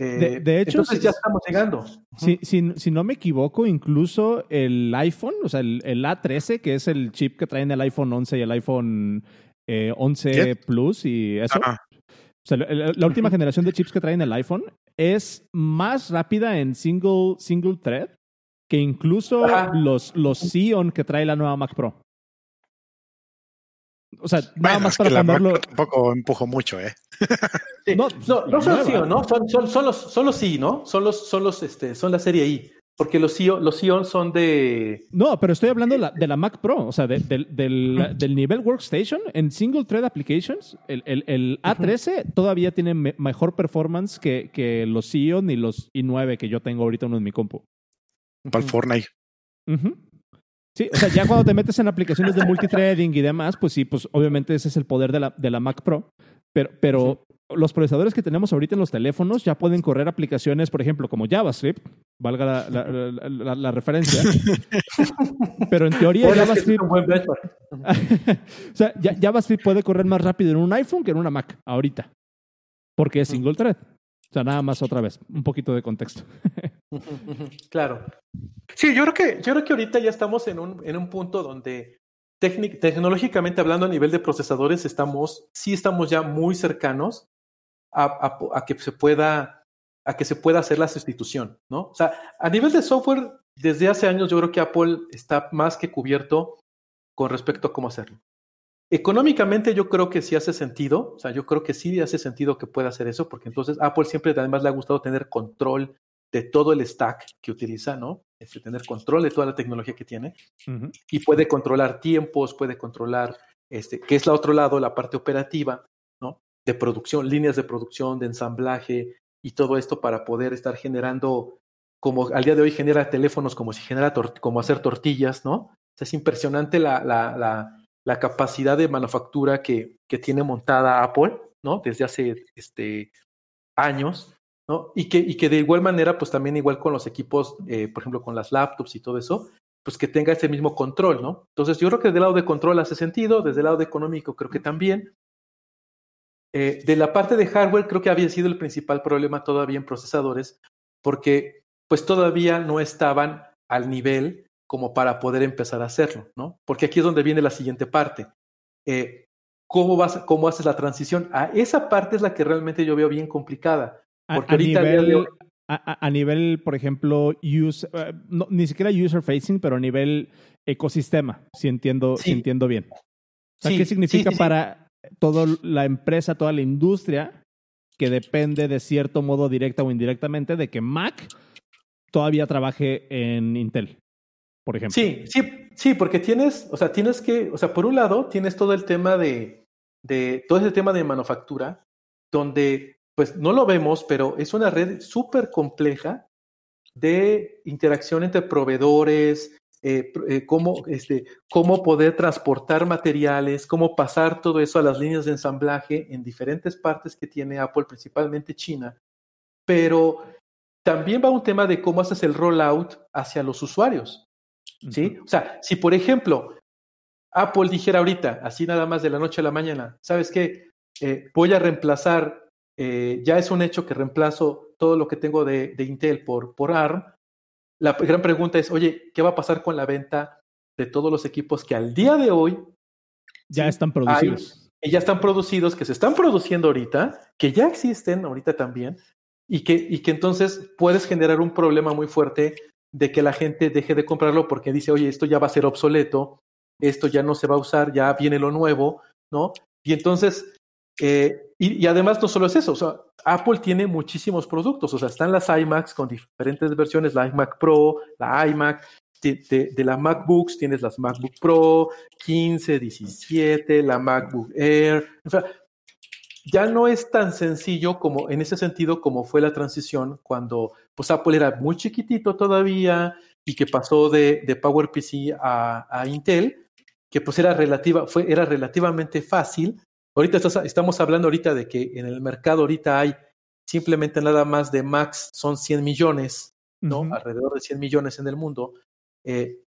Eh, de, de, hecho, entonces ya estamos llegando. Si, si, si, no me equivoco, incluso el iPhone, o sea, el, el, A13, que es el chip que traen el iPhone 11 y el iPhone eh, 11 ¿Qué? Plus y eso. O sea, la, la última generación de chips que traen el iPhone es más rápida en single, single thread que incluso los, los Xeon que trae la nueva Mac Pro. O sea, bueno, nada más para. Tampoco empujo mucho, ¿eh? Sí. No, no, no son Xeon, ¿no? Son, son, son, los, son los I, ¿no? Son los, son los, este, son la serie I. Porque los Xeon, los Xeon son de. No, pero estoy hablando de la, de la Mac Pro, o sea, de, de, del, del, nivel Workstation en Single Thread Applications. El, el, el A13 uh -huh. todavía tiene me, mejor performance que, que los Xeon y los i9 que yo tengo ahorita uno en mi compu. Para el Fortnite. Uh -huh. Sí, o sea, ya cuando te metes en aplicaciones de multithreading y demás, pues sí, pues obviamente ese es el poder de la, de la Mac Pro. Pero, pero los procesadores que tenemos ahorita en los teléfonos ya pueden correr aplicaciones, por ejemplo, como JavaScript, valga la, la, la, la referencia. pero en teoría bueno, JavaScript... o sea, JavaScript puede correr más rápido en un iPhone que en una Mac ahorita. Porque es single thread. O sea, nada más otra vez, un poquito de contexto. claro. Sí, yo creo que, yo creo que ahorita ya estamos en un, en un punto donde tecnológicamente hablando a nivel de procesadores estamos, sí estamos ya muy cercanos a, a, a, que se pueda, a que se pueda hacer la sustitución, ¿no? O sea, a nivel de software, desde hace años yo creo que Apple está más que cubierto con respecto a cómo hacerlo. Económicamente yo creo que sí hace sentido, o sea, yo creo que sí hace sentido que pueda hacer eso, porque entonces Apple siempre además le ha gustado tener control de todo el stack que utiliza, ¿no? Este, tener control de toda la tecnología que tiene uh -huh. y puede controlar tiempos, puede controlar, este, que es la otro lado, la parte operativa, ¿no? De producción, líneas de producción, de ensamblaje, y todo esto para poder estar generando, como al día de hoy genera teléfonos como si genera como hacer tortillas, ¿no? es impresionante la, la, la, la capacidad de manufactura que, que, tiene montada Apple, ¿no? Desde hace este, años, ¿no? Y que, y que de igual manera, pues también igual con los equipos, eh, por ejemplo, con las laptops y todo eso, pues que tenga ese mismo control, ¿no? Entonces yo creo que del lado de control hace sentido, desde el lado de económico creo que también. Eh, de la parte de hardware creo que había sido el principal problema todavía en procesadores, porque pues todavía no estaban al nivel como para poder empezar a hacerlo, ¿no? Porque aquí es donde viene la siguiente parte. Eh, ¿cómo, vas, ¿Cómo haces la transición? A esa parte es la que realmente yo veo bien complicada. Porque a, nivel, a, nivel, por ejemplo, use, eh, ni siquiera user facing, pero a nivel ecosistema, si entiendo, si entiendo bien. ¿Qué significa para toda la empresa, toda la industria que depende de cierto modo directa o indirectamente de que Mac todavía trabaje en Intel? por ejemplo. Sí, sí, sí, porque tienes, o sea, tienes que, o sea, por un lado tienes todo el tema de, de todo ese tema de manufactura, donde, pues no lo vemos, pero es una red súper compleja de interacción entre proveedores, eh, eh, cómo, este, cómo poder transportar materiales, cómo pasar todo eso a las líneas de ensamblaje en diferentes partes que tiene Apple, principalmente China. Pero también va un tema de cómo haces el rollout hacia los usuarios. ¿Sí? O sea, si por ejemplo Apple dijera ahorita, así nada más de la noche a la mañana, ¿sabes qué? Eh, voy a reemplazar, eh, ya es un hecho que reemplazo todo lo que tengo de, Intel por, por ARM. La gran pregunta es, oye, ¿qué va a pasar con la venta de todos los equipos que al día de hoy ya están producidos? ya están producidos, que se están produciendo ahorita, que ya existen ahorita también, y que, y que entonces puedes generar un problema muy fuerte de que la gente deje de comprarlo porque dice, oye, esto ya va a ser obsoleto, esto ya no se va a usar, ya viene lo nuevo, ¿no? Y entonces, eh, y, además no solo es eso, o sea, Apple tiene muchísimos productos, o sea, están las iMacs con diferentes versiones, la iMac Pro, la iMac, de, de, la MacBooks tienes las MacBook Pro, 15, 17, la MacBook Air, o sea, ya no es tan sencillo como en ese sentido como fue la transición cuando pues Apple era muy chiquitito todavía y que pasó de, de PowerPC a, a, Intel, que pues era, relativa, fue, era relativamente fácil. Ahorita estamos hablando ahorita de que en el mercado ahorita hay simplemente nada más de Max son 100 millones, ¿no? Alrededor de 100 millones en el mundo. Eh,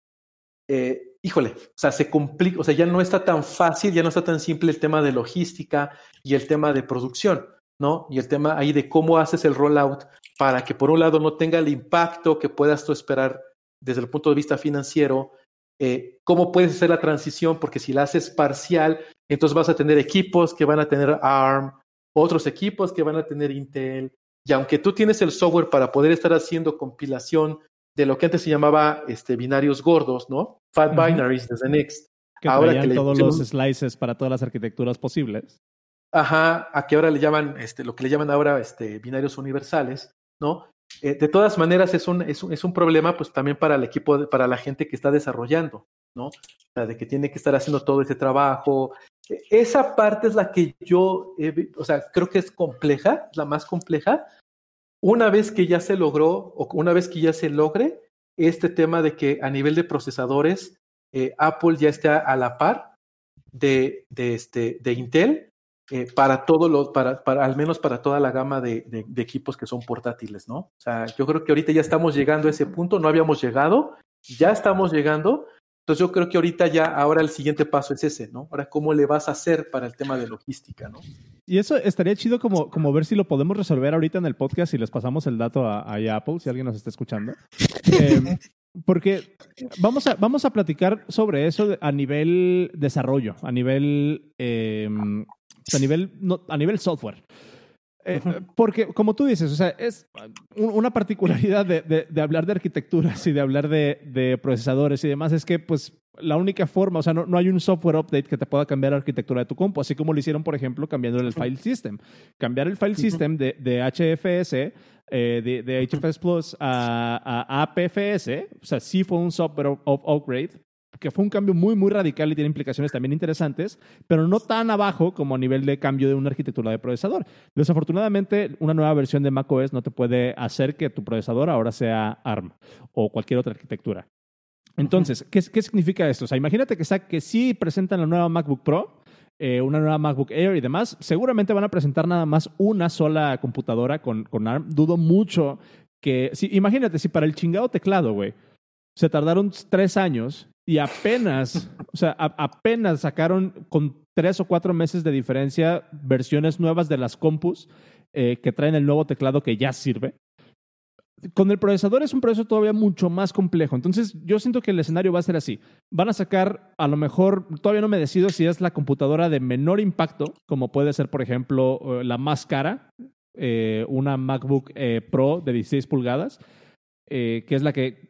eh, híjole, o sea, se complica, o sea, ya no está tan fácil, ya no está tan simple el tema de logística y el tema de producción, ¿no? Y el tema ahí de cómo haces el rollout para que por un lado no tenga el impacto que puedas tú esperar desde el punto de vista financiero, eh, cómo puedes hacer la transición, porque si la haces parcial, entonces vas a tener equipos que van a tener ARM, otros equipos que van a tener Intel, y aunque tú tienes el software para poder estar haciendo compilación de lo que antes se llamaba este, binarios gordos, ¿no? Fat binaries desde Next. Que ahora que todos los slices para todas las arquitecturas posibles. Ajá, a que ahora le llaman, este, lo que le llaman ahora este, binarios universales, ¿no? Eh, de todas maneras es un, es, un, es un problema pues también para el equipo, para la gente que está desarrollando, ¿no? O sea, de que tiene que estar haciendo todo ese trabajo. E, esa parte es la que yo, o sea, creo que es compleja, la más compleja, una vez que ya se logró o una vez que ya se logre este tema de que a nivel de procesadores eh, Apple ya esté a la par de, de, este, de Intel eh, para todo lo, para, para, al menos para toda la gama de, de, equipos que son portátiles, ¿no? O sea, yo creo que ahorita ya estamos llegando a ese punto, no habíamos llegado, ya estamos llegando, entonces yo creo que ahorita ya, ahora el siguiente paso es ese, ¿no? Ahora, ¿cómo le vas a hacer para el tema de logística, ¿no? Y eso estaría chido como, como ver si lo podemos resolver ahorita en el podcast y les pasamos el dato a, Apple, si alguien nos está escuchando. Em, porque vamos a, vamos a platicar sobre eso a nivel desarrollo, a nivel, a nivel, a nivel software. Eh, porque, como tú dices, o sea, es una particularidad de, de, hablar de arquitecturas y de hablar de, de, procesadores y demás es que, pues, la única forma, o sea, no, no, hay un software update que te pueda cambiar la arquitectura de tu compu, así como lo hicieron, por ejemplo, cambiando el file system. Cambiar el file system de, HFS, eh, de, HFS Plus a, a, APFS, o sea, sí fue un software upgrade, que fue un cambio muy, muy radical y tiene implicaciones también interesantes, pero no tan abajo como a nivel de cambio de una arquitectura de procesador. Desafortunadamente, una nueva versión de macOS no te puede hacer que tu procesador ahora sea ARM o cualquier otra arquitectura. Entonces, ¿qué, ¿qué, significa esto? O sea, imagínate que, que sí presentan la nueva MacBook Pro, eh, una nueva MacBook Air y demás, seguramente van a presentar nada más una sola computadora con, con ARM. Dudo mucho que, si, imagínate, si para el chingado teclado, güey, se tardaron tres años y apenas, o sea, apenas sacaron con tres o cuatro meses de diferencia versiones nuevas de las compus eh, que traen el nuevo teclado que ya sirve. Con el procesador es un proceso todavía mucho más complejo. Entonces, yo siento que el escenario va a ser así. Van a sacar, a lo mejor, todavía no me decido si es la computadora de menor impacto, como puede ser, por ejemplo, eh, la más cara, eh, una MacBook Pro de 16 pulgadas, que es la que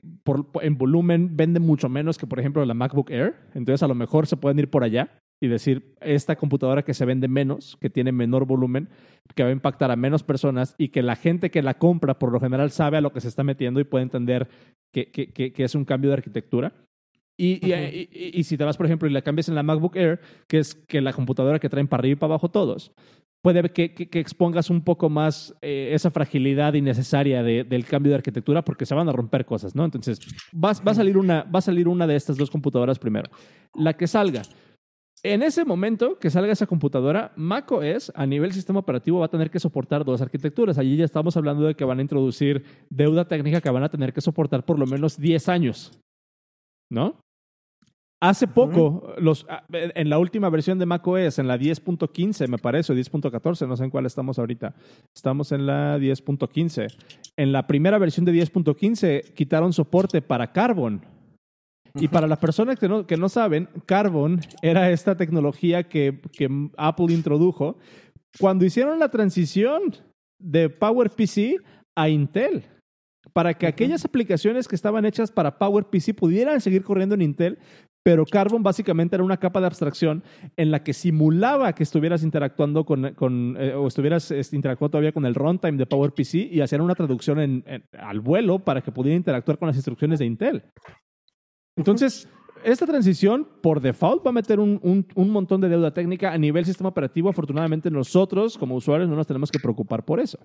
en volumen vende mucho menos que, por ejemplo, la MacBook Air. Entonces, a lo mejor se pueden ir por allá y decir, esta computadora que se vende menos, que tiene menor volumen, que va a impactar a menos personas y que la gente que la compra por lo general sabe a lo que se está metiendo y puede entender que, que, que, es un cambio de arquitectura. Y, y, y, si te vas, por ejemplo, y la cambias en la MacBook Air, que es que la computadora que traen para arriba y para abajo todos, puede que, expongas un poco más eh, esa fragilidad innecesaria de, del cambio de arquitectura porque se van a romper cosas, ¿no? Entonces, va, a salir una, va a salir una de estas dos computadoras primero. La que salga en ese momento que salga esa computadora, macOS a nivel sistema operativo va a tener que soportar dos arquitecturas. Allí ya estamos hablando de que van a introducir deuda técnica que van a tener que soportar por lo menos 10 años. ¿No? Hace poco, los, ah, en la última versión de macOS, en la 10.15, me parece, o 10.14, no sé en cuál estamos ahorita. Estamos en la 10.15. En la primera versión de 10.15 quitaron soporte para Carbon. Y para las personas que no, que no saben, Carbon era esta tecnología que, que Apple introdujo cuando hicieron la transición de PowerPC a Intel para que aquellas aplicaciones que estaban hechas para PowerPC pudieran seguir corriendo en Intel, pero Carbon básicamente era una capa de abstracción en la que simulaba que estuvieras interactuando con, con eh, o estuvieras interactuando todavía con el runtime de PowerPC y hacían una traducción al vuelo para que pudiera interactuar con las instrucciones de Intel. Entonces, esta transición por default va a meter un, un, montón de deuda técnica a nivel sistema operativo. Afortunadamente, nosotros como usuarios no nos tenemos que preocupar por eso.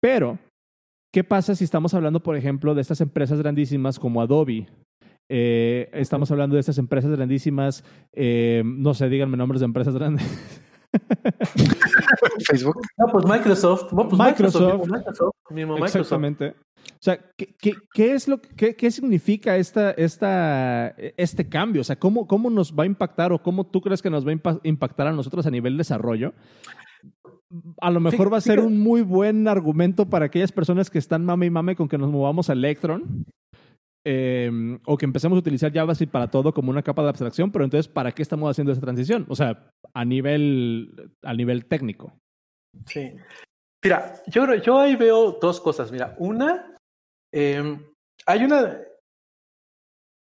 Pero, ¿qué pasa si estamos hablando, por ejemplo, de estas empresas grandísimas como Adobe? Eh, estamos hablando de estas empresas grandísimas, eh, no sé, díganme nombres de empresas grandes. Facebook. No, pues Microsoft. pues Microsoft. Exactamente. O sea, ¿qué, qué, es lo, qué, qué significa esta, esta, este cambio? O sea, ¿cómo, ¿cómo nos va a impactar o cómo tú crees que nos va a impactar a nosotros a nivel desarrollo? A lo mejor va a ser un muy buen argumento para aquellas personas que están mame y mame con que nos movamos a Electron. Em, o que empecemos a utilizar JavaScript para todo como una capa de abstracción, pero entonces, ¿para qué estamos haciendo esa transición? O sea, a nivel, a nivel técnico. Sí. Mira, yo, yo ahí veo dos cosas. Mira, una, em, hay una,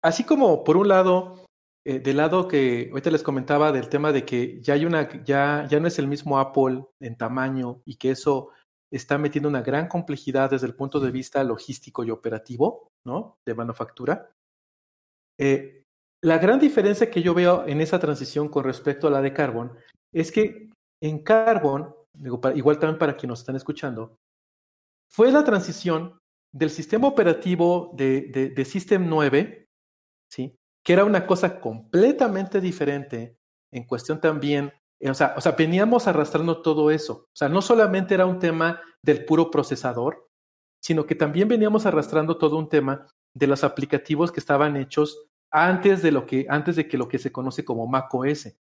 así como por un lado, eh, del lado que ahorita les comentaba del tema de que ya hay una, ya, ya no es el mismo Apple en tamaño y que eso está metiendo una gran complejidad desde el punto de vista logístico y operativo, ¿no? De manufactura. Eh, la gran diferencia que yo veo en esa transición con respecto a la de Carbon es que en Carbon, igual también para quienes nos están escuchando, fue la transición del sistema operativo de, de, System 9, ¿sí? que era una cosa completamente diferente en cuestión también o sea, o sea, veníamos arrastrando todo eso. O sea, no solamente era un tema del puro procesador, sino que también veníamos arrastrando todo un tema de los aplicativos que estaban hechos antes de lo que, antes de que lo que se conoce como macOS,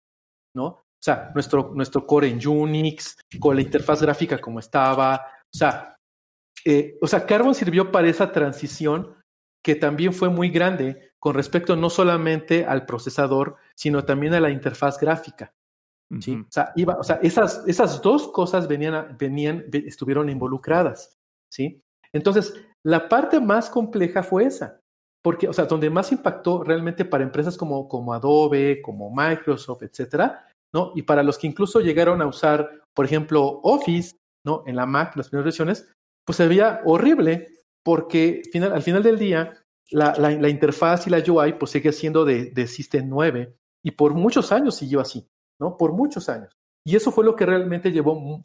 ¿no? O sea, nuestro, nuestro core en Unix, con la interfaz gráfica como estaba. O sea, eh, o sea, Carbon sirvió para esa transición que también fue muy grande con respecto no solamente al procesador, sino también a la interfaz gráfica. ¿Sí? O sea, iba, o sea esas, esas dos cosas venían, venían, estuvieron involucradas, ¿sí? Entonces, la parte más compleja fue esa, porque, o sea, donde más impactó realmente para empresas como, como Adobe, como Microsoft, etcétera, ¿no? Y para los que incluso llegaron a usar, por ejemplo, Office, ¿no? En la Mac, las primeras versiones, pues se veía horrible, porque final, al final del día, la, la, interfaz y la UI pues sigue siendo de, de System 9 y por muchos años siguió así, ¿no? Por muchos años. Y eso fue lo que realmente llevó,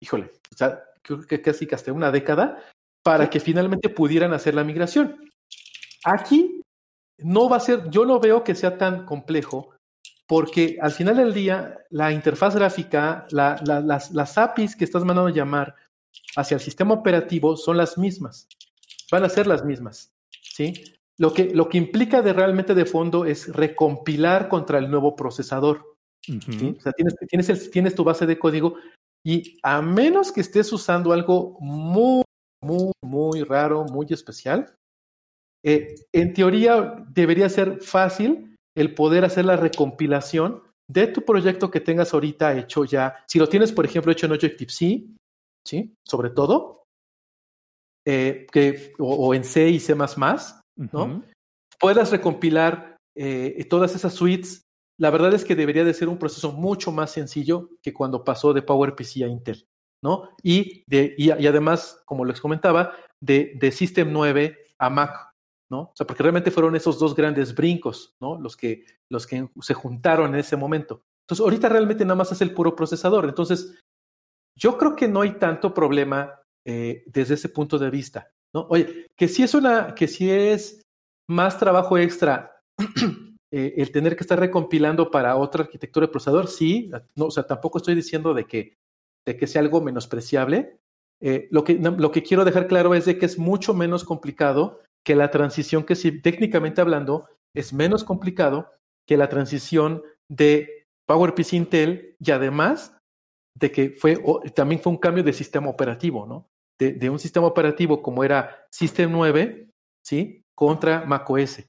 híjole, o sea, creo que casi hasta una década para que finalmente pudieran hacer la migración. Aquí no va a ser, yo no veo que sea tan complejo porque al final del día la interfaz gráfica, las, las APIs que estás mandando llamar hacia el sistema operativo son las mismas, van a ser las mismas. ¿sí? Lo que, lo que implica de realmente de fondo es recompilar contra el nuevo procesador. O sea, tienes, tienes, tienes tu base de código y a menos que estés usando algo muy, muy, muy raro, muy especial, eh, en teoría debería ser fácil el poder hacer la recompilación de tu proyecto que tengas ahorita hecho ya. Si lo tienes, por ejemplo, hecho en Objective-C, ¿sí? Sobre todo, eh, que, o, en C y C++, ¿no? Puedas recompilar eh, todas esas suites. La verdad es que debería de ser un proceso mucho más sencillo que cuando pasó de PowerPC a Intel, ¿no? Y, de, y, además, como les comentaba, de, de System 9 a Mac, ¿no? O sea, porque realmente fueron esos dos grandes brincos, ¿no? Los que, los que se juntaron en ese momento. Entonces, ahorita realmente nada más es el puro procesador. Entonces, yo creo que no hay tanto problema eh, desde ese punto de vista, ¿no? Oye, que si es una, que si es más trabajo extra eh, el tener que estar recompilando para otra arquitectura de procesador, sí, no, o sea, tampoco estoy diciendo de que, de que sea algo menospreciable. Eh, lo, que, lo que quiero dejar claro es de que es mucho menos complicado que la transición que si técnicamente hablando es menos complicado que la transición de PowerPC Intel y además de que fue también fue un cambio de sistema operativo, ¿no? de, un sistema operativo como era System 9, ¿sí? Contra macOS.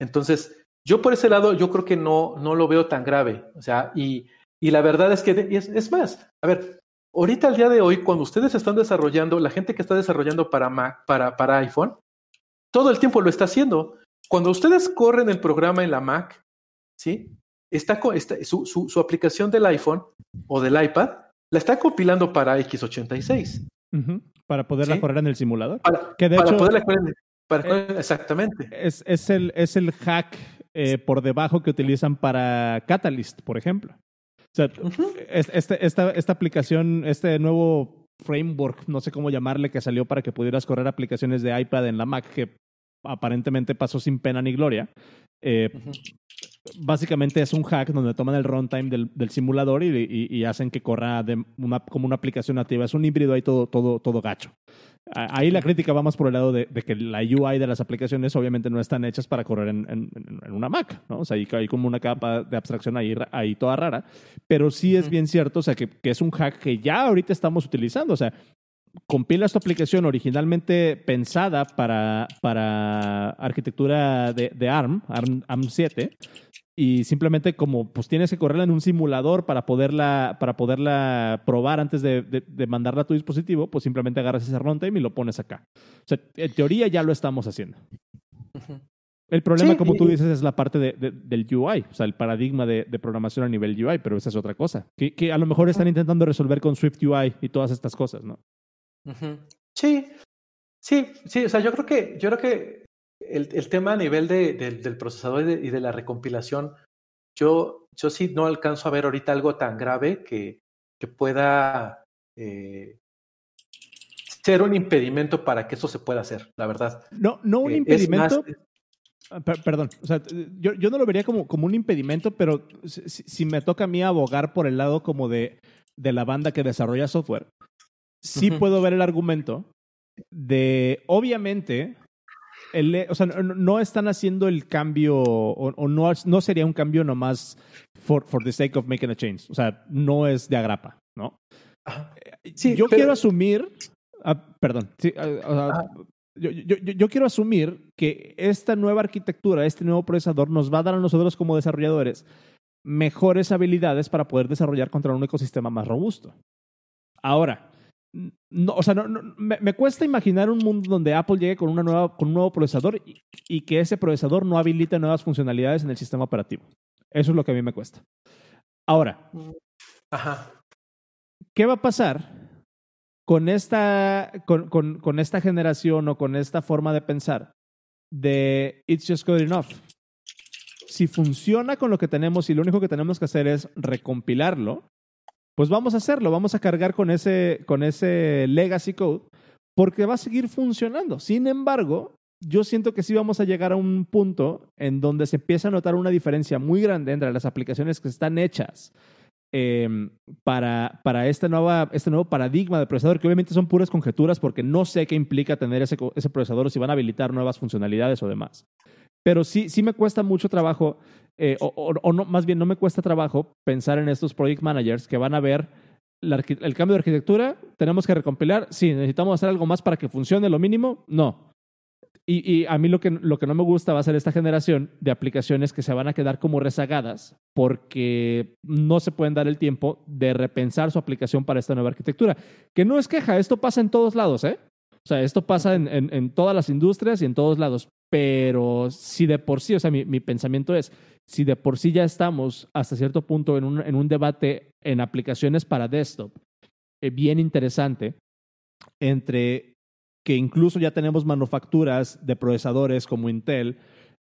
Entonces, yo por ese lado, yo creo que no, no lo veo tan grave. O sea, y, y la verdad es que es, es, más, a ver, ahorita al día de hoy, cuando ustedes están desarrollando, la gente que está desarrollando para Mac, para, para iPhone, todo el tiempo lo está haciendo. Cuando ustedes corren el programa en la Mac, ¿sí? Está, está su, su, su, aplicación del iPhone o del iPad la está compilando para x86. Para poderla correr en el simulador. Para, que de hecho, poderla correr, eh, exactamente. Es, es, el, es el hack eh, por debajo que utilizan para Catalyst, por ejemplo. O sea, este, esta, esta aplicación, este nuevo framework, no sé cómo llamarle, que salió para que pudieras correr aplicaciones de iPad en la Mac, que aparentemente pasó sin pena ni gloria. Eh, básicamente es un hack donde toman el runtime del, del simulador y, y, hacen que corra de una, como una aplicación nativa. Es un híbrido ahí todo, todo, todo gacho. Ahí la crítica va más por el lado de, de, que la UI de las aplicaciones obviamente no están hechas para correr en, en, en una Mac, ¿no? O sea, hay, hay, como una capa de abstracción ahí, ahí toda rara, pero sí es bien cierto, o sea, que, que, es un hack que ya ahorita estamos utilizando, o sea, compilas tu aplicación originalmente pensada para, para arquitectura de, de ARM, ARM, ARM 7, y simplemente como pues tienes que correrla en un simulador para poderla, para poderla probar antes de, de, mandarla a tu dispositivo, pues simplemente agarras ese runtime y lo pones acá. O sea, en teoría ya lo estamos haciendo. El problema, como tú dices, es la parte de, del UI, o sea, el paradigma de, programación a nivel UI, pero esa es otra cosa, que, que a lo mejor están intentando resolver con Swift UI y todas estas cosas, ¿no? Sí, sí, sí, o sea, yo creo que, yo creo que el, el tema a nivel de, del procesador y de, la recompilación, yo, yo sí no alcanzo a ver ahorita algo tan grave que, que pueda eh, ser un impedimento para que eso se pueda hacer, la verdad. No, no un eh, impedimento. Ah, perdón, o sea, yo, yo, no lo vería como, como un impedimento, pero si, si, me toca a mí abogar por el lado como de, de la banda que desarrolla software, sí puedo ver el argumento de, obviamente, el, o sea, no, están haciendo el cambio, o, no, no, sería un cambio nomás for, for the sake of making a change. O sea, no es de agrapa, ¿no? Sí, yo quiero asumir, ah, perdón, ah, yo, yo, yo, quiero asumir que esta nueva arquitectura, este nuevo procesador nos va a dar a nosotros como desarrolladores mejores habilidades para poder desarrollar contra un ecosistema más robusto. Ahora, no, o sea, no, me, cuesta imaginar un mundo donde Apple llegue con, una nueva, con un nuevo procesador y, que ese procesador no habilite nuevas funcionalidades en el sistema operativo. Eso es lo que a mí me cuesta. Ahora, ¿qué va a pasar con esta, con, con, con esta generación o con esta forma de pensar de It's Just Good Enough. Si funciona con lo que tenemos y lo único que tenemos que hacer es recompilarlo, pues vamos a hacerlo, vamos a cargar con ese, con ese legacy code porque va a seguir funcionando. Sin embargo, yo siento que sí vamos a llegar a un punto en donde se empieza a notar una diferencia muy grande entre las aplicaciones que están hechas em, para, para este, nueva, este nuevo paradigma de procesador, que obviamente son puras conjeturas porque no sé qué implica tener ese, ese procesador o si van a habilitar nuevas funcionalidades o demás. Pero sí, sí me cuesta mucho trabajo, eh, o, no, más bien no me cuesta trabajo pensar en estos project managers que van a ver el cambio de arquitectura, tenemos que recompilar, sí, necesitamos hacer algo más para que funcione lo mínimo, no. Y, a mí lo que, lo que no me gusta va a ser esta generación de aplicaciones que se van a quedar como rezagadas porque no se pueden dar el tiempo de repensar su aplicación para esta nueva arquitectura. Que no es queja, esto pasa en todos lados, ¿eh? O sea, esto pasa en, en, todas las industrias y en todos lados. Pero si de por sí, o sea, mi, mi pensamiento es, si de por sí ya estamos hasta cierto punto en un, en un debate en aplicaciones para desktop, eh, bien interesante, entre que incluso ya tenemos manufacturas de procesadores como Intel,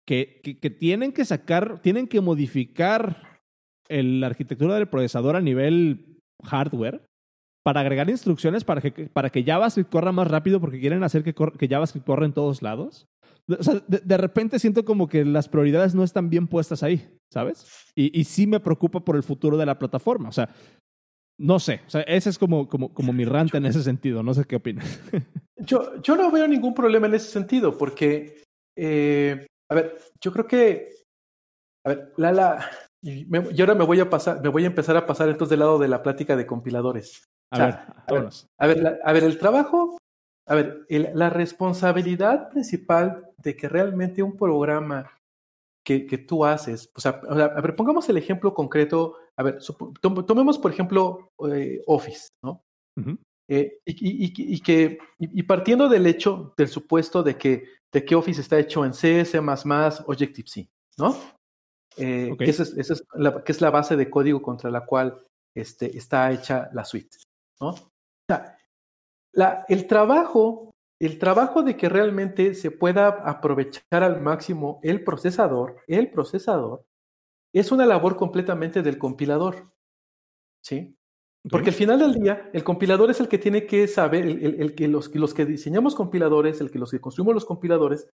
que, que, tienen que sacar, tienen que modificar la arquitectura del procesador a nivel hardware para agregar instrucciones para que, para que JavaScript corra más rápido porque quieren hacer que, que JavaScript corra en todos lados. O sea, de, repente siento como que las prioridades no están bien puestas ahí, ¿sabes? Y, y sí me preocupa por el futuro de la plataforma. O sea, no sé. O sea, ese es como, como, como mi rant en ese sentido. No sé qué opinas. Yo, yo no veo ningún problema en ese sentido, porque, eh, a ver, yo creo que, a ver, Lala, y, y, ahora me voy a pasar, me voy a empezar a pasar entonces del lado de la plática de compiladores. A, ver, a ver, a ver, a ver, el trabajo, a ver, la responsabilidad principal de que realmente un programa que, que tú haces, o sea, a ver, pongamos el ejemplo concreto, a ver, tomemos por ejemplo eh, Office, ¿no? Eh, y, y, que, y, partiendo del hecho, del supuesto de que, de que Office está hecho en C, C++, Objective-C, ¿no? Eh, esa, es, la, que es la base de código contra la cual este, está hecha la suite, ¿no? La, el trabajo, el trabajo de que realmente se pueda aprovechar al máximo el procesador, el procesador, es una labor completamente del compilador, ¿sí? Porque al final del día, el compilador es el que tiene que saber, el, que los, los, que diseñamos compiladores, el que los que construimos los compiladores,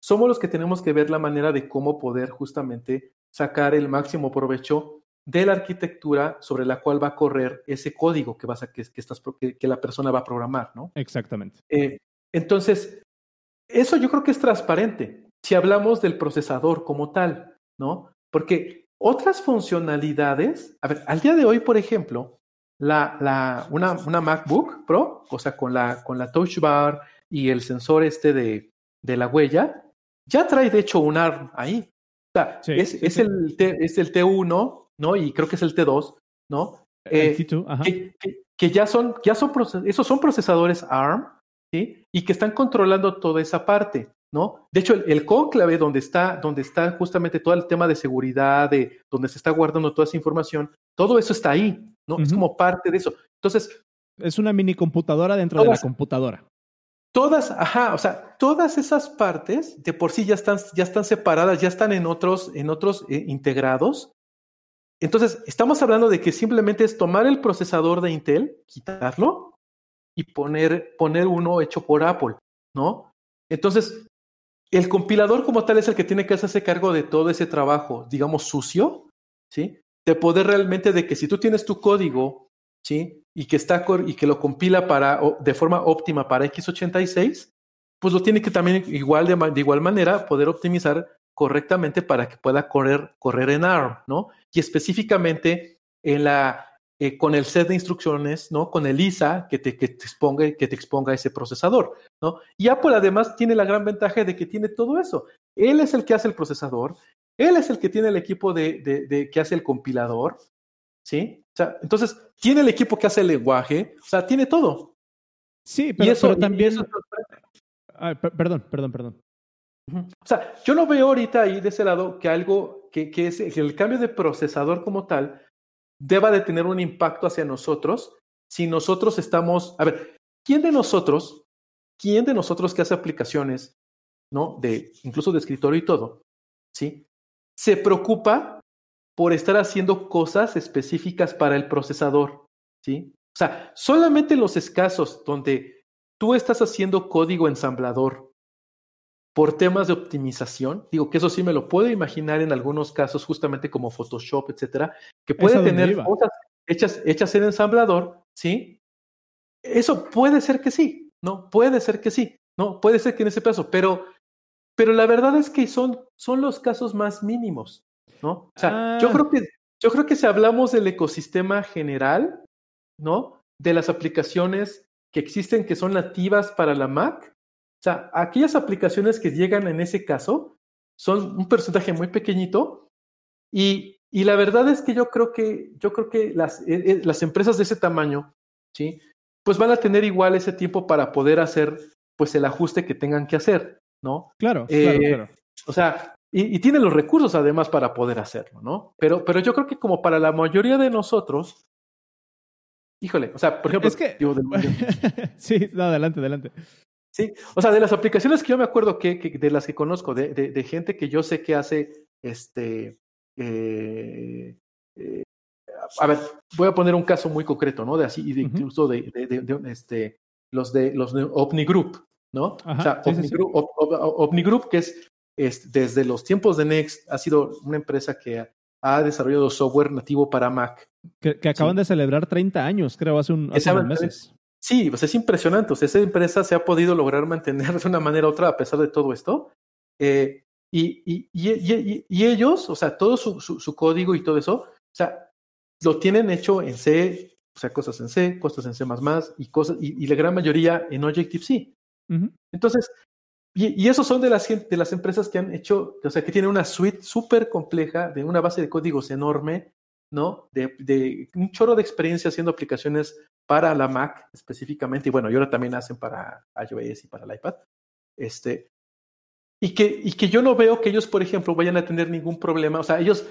somos los que tenemos que ver la manera de cómo poder justamente sacar el máximo provecho de la arquitectura sobre la cual va a correr ese código que, vas a, que, estás, que, la persona va a programar, ¿no? Exactamente. Eh, entonces, eso yo creo que es transparente si hablamos del procesador como tal, ¿no? Porque otras funcionalidades, a ver, al día de hoy, por ejemplo, la, la, una, una, MacBook Pro, o sea, con la, con la Touch Bar y el sensor este de, de la huella, ya trae de hecho un ARM ahí. O sea, es, es, El es el T1, ¿no? Y creo que es el T2, ¿no? El eh, T2, ajá. Que, que, ya son, ya son, esos son procesadores ARM, ¿sí? Y que están controlando toda esa parte. ¿no? De hecho, el, el, cónclave donde está, donde está justamente todo el tema de seguridad, de donde se está guardando toda esa información, todo eso está ahí, ¿no? Es como parte de eso. Entonces. Es una mini computadora dentro de la computadora. Todas, ajá, o sea, todas esas partes de por sí ya están, ya están separadas, ya están en otros, en otros eh, integrados. Entonces, estamos hablando de que simplemente es tomar el procesador de Intel, quitarlo y poner, poner uno hecho por Apple, ¿no? Entonces, el compilador como tal es el que tiene que hacerse cargo de todo ese trabajo, digamos, sucio, ¿sí? de poder realmente de que si tú tienes tu código, ¿sí? Y que está y que lo compila para de forma óptima para x86, pues lo tiene que también igual de, de igual manera poder optimizar correctamente para que pueda correr correr en ARM, ¿no? Y específicamente en la eh, con el set de instrucciones, ¿no? Con el ISA que te, que te exponga que te exponga ese procesador, ¿no? Y Apple además tiene la gran ventaja de que tiene todo eso. Él es el que hace el procesador, él es el que tiene el equipo de, de, que hace el compilador, ¿sí? O sea, entonces, tiene el equipo que hace el lenguaje, o sea, tiene todo. Sí, pero, eso, también... perdón, perdón, perdón. O sea, yo no veo ahorita ahí de ese lado que algo, que, que, es, el cambio de procesador como tal deba de tener un impacto hacia nosotros si nosotros estamos, a ver, ¿quién de nosotros, quién de nosotros que hace aplicaciones ¿no? De, incluso de escritorio y todo, ¿sí? Se preocupa por estar haciendo cosas específicas para el procesador, ¿sí? O sea, solamente los escasos donde tú estás haciendo código ensamblador por temas de optimización, digo que eso sí me lo puedo imaginar en algunos casos, justamente como Photoshop, etcétera, que puede tener cosas hechas, hechas en ensamblador, ¿sí? Eso puede ser que sí, ¿no? Puede ser que sí, ¿no? Puede ser que en ese caso, pero, pero la verdad es que son, son los casos más mínimos, ¿no? O sea, yo, ah. creo que, yo creo que si hablamos del ecosistema general, ¿no? De las aplicaciones que existen que son nativas para la Mac, o sea, aquellas aplicaciones que llegan en ese caso son un porcentaje muy pequeñito y, y, la verdad es que yo creo que, yo creo que las, eh, eh, las empresas de ese tamaño, ¿sí? Pues van a tener igual ese tiempo para poder hacer pues el ajuste que tengan que hacer, ¿no? Claro, claro, eh, claro. O sea, y, y, tienen los recursos además para poder hacerlo, ¿no? Pero, pero yo creo que como para la mayoría de nosotros, híjole, o sea, por ejemplo, es que... sí, no, adelante, adelante. Sí, o sea, de las aplicaciones que yo me acuerdo que, de las que conozco, de, de, gente que yo sé que hace, este, eh, eh, a ver, voy a poner un caso muy concreto, ¿no? De así, de, incluso de, este, los de los de OVNI Group, ¿no? o sea, OVNI, Group, que es, es, desde los tiempos de Next, ha sido una empresa que ha desarrollado software nativo para Mac. Que, acaban de celebrar 30 años, creo, hace, un, hace unos meses. Sí, pues es impresionante. O sea, esa empresa se ha podido lograr mantener de una manera u otra a pesar de todo esto. Eh, y, y, y, y, ellos, o sea, todo su, su, código y todo eso, o sea, lo tienen hecho en C, o sea, cosas en C, cosas en C y cosas, y, la gran mayoría en Objective-C. Entonces, y, esos son de las, de las empresas que han hecho, o sea, que tienen una suite súper compleja, de una base de códigos enorme, ¿no? De, un chorro de experiencia haciendo aplicaciones para la Mac específicamente, y bueno, y ahora también hacen para iOS y para el iPad. Este, y que, y que yo no veo que ellos, por ejemplo, vayan a tener ningún problema. O sea, ellos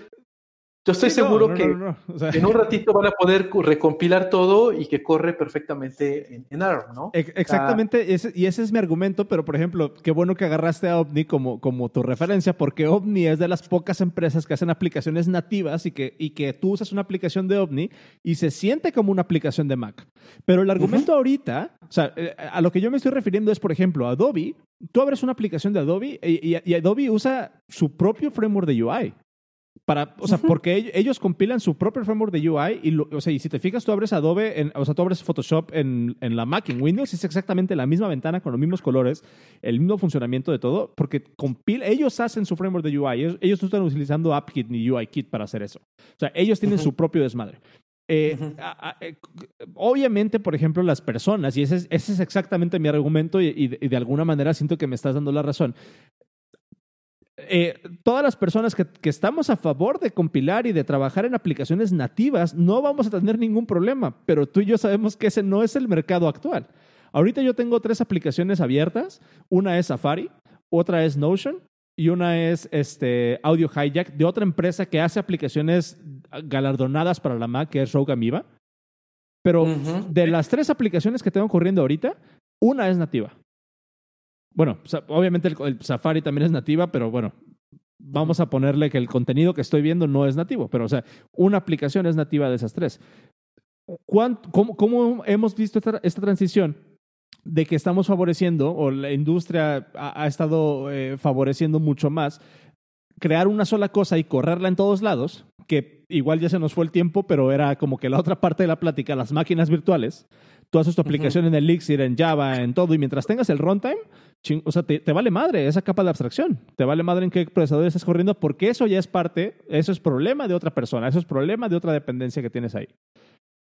yo estoy seguro que en un ratito van a poder recompilar todo y que corre perfectamente en, en ARM, ¿no? Exactamente, y ese es mi argumento, pero por ejemplo, qué bueno que agarraste a OVNI como, como tu referencia, porque OVNI es de las pocas empresas que hacen aplicaciones nativas y que, y que tú usas una aplicación de OVNI y se siente como una aplicación de Mac. Pero el argumento ahorita, o sea, eh, a lo que yo me estoy refiriendo es, por ejemplo, Adobe. Tú abres una aplicación de Adobe y, y Adobe usa su propio framework de UI. Para, o sea, porque ellos, compilan su propio framework de UI y, o sea, y si te fijas, tú abres Adobe, en, o sea, tú abres Photoshop en, en, la Mac, en Windows, es exactamente la misma ventana con los mismos colores, el mismo funcionamiento de todo, porque compila, ellos hacen su framework de UI, ellos, ellos no están utilizando AppKit ni UIKit para hacer eso. O sea, ellos tienen su propio desmadre. Eh, eh, obviamente, por ejemplo, las personas, y ese es, ese es exactamente mi argumento y, y, de alguna manera siento que me estás dando la razón, eh, todas las personas que, estamos a favor de compilar y de trabajar en aplicaciones nativas, no vamos a tener ningún problema, pero tú y yo sabemos que ese no es el mercado actual. Ahorita yo tengo tres aplicaciones abiertas, una es Safari, otra es Notion y una es este, Audio Hijack de otra empresa que hace aplicaciones galardonadas para la Mac, que es Rogue Amoeba. Pero de las tres aplicaciones que tengo corriendo ahorita, una es nativa. Bueno, obviamente el, Safari también es nativa, pero bueno, vamos a ponerle que el contenido que estoy viendo no es nativo, pero o sea, una aplicación es nativa de esas tres. Cómo, hemos visto esta, transición de que estamos favoreciendo, o la industria ha, estado eh, favoreciendo mucho más, crear una sola cosa y correrla en todos lados, que igual ya se nos fue el tiempo, pero era como que la otra parte de la plática, las máquinas virtuales. Tú haces tu aplicación en el Elixir, en Java, en todo, y mientras tengas el runtime, o sea, te, vale madre esa capa de abstracción. Te vale madre en qué procesador estás corriendo, porque eso ya es parte, eso es problema de otra persona, eso es problema de otra dependencia que tienes ahí.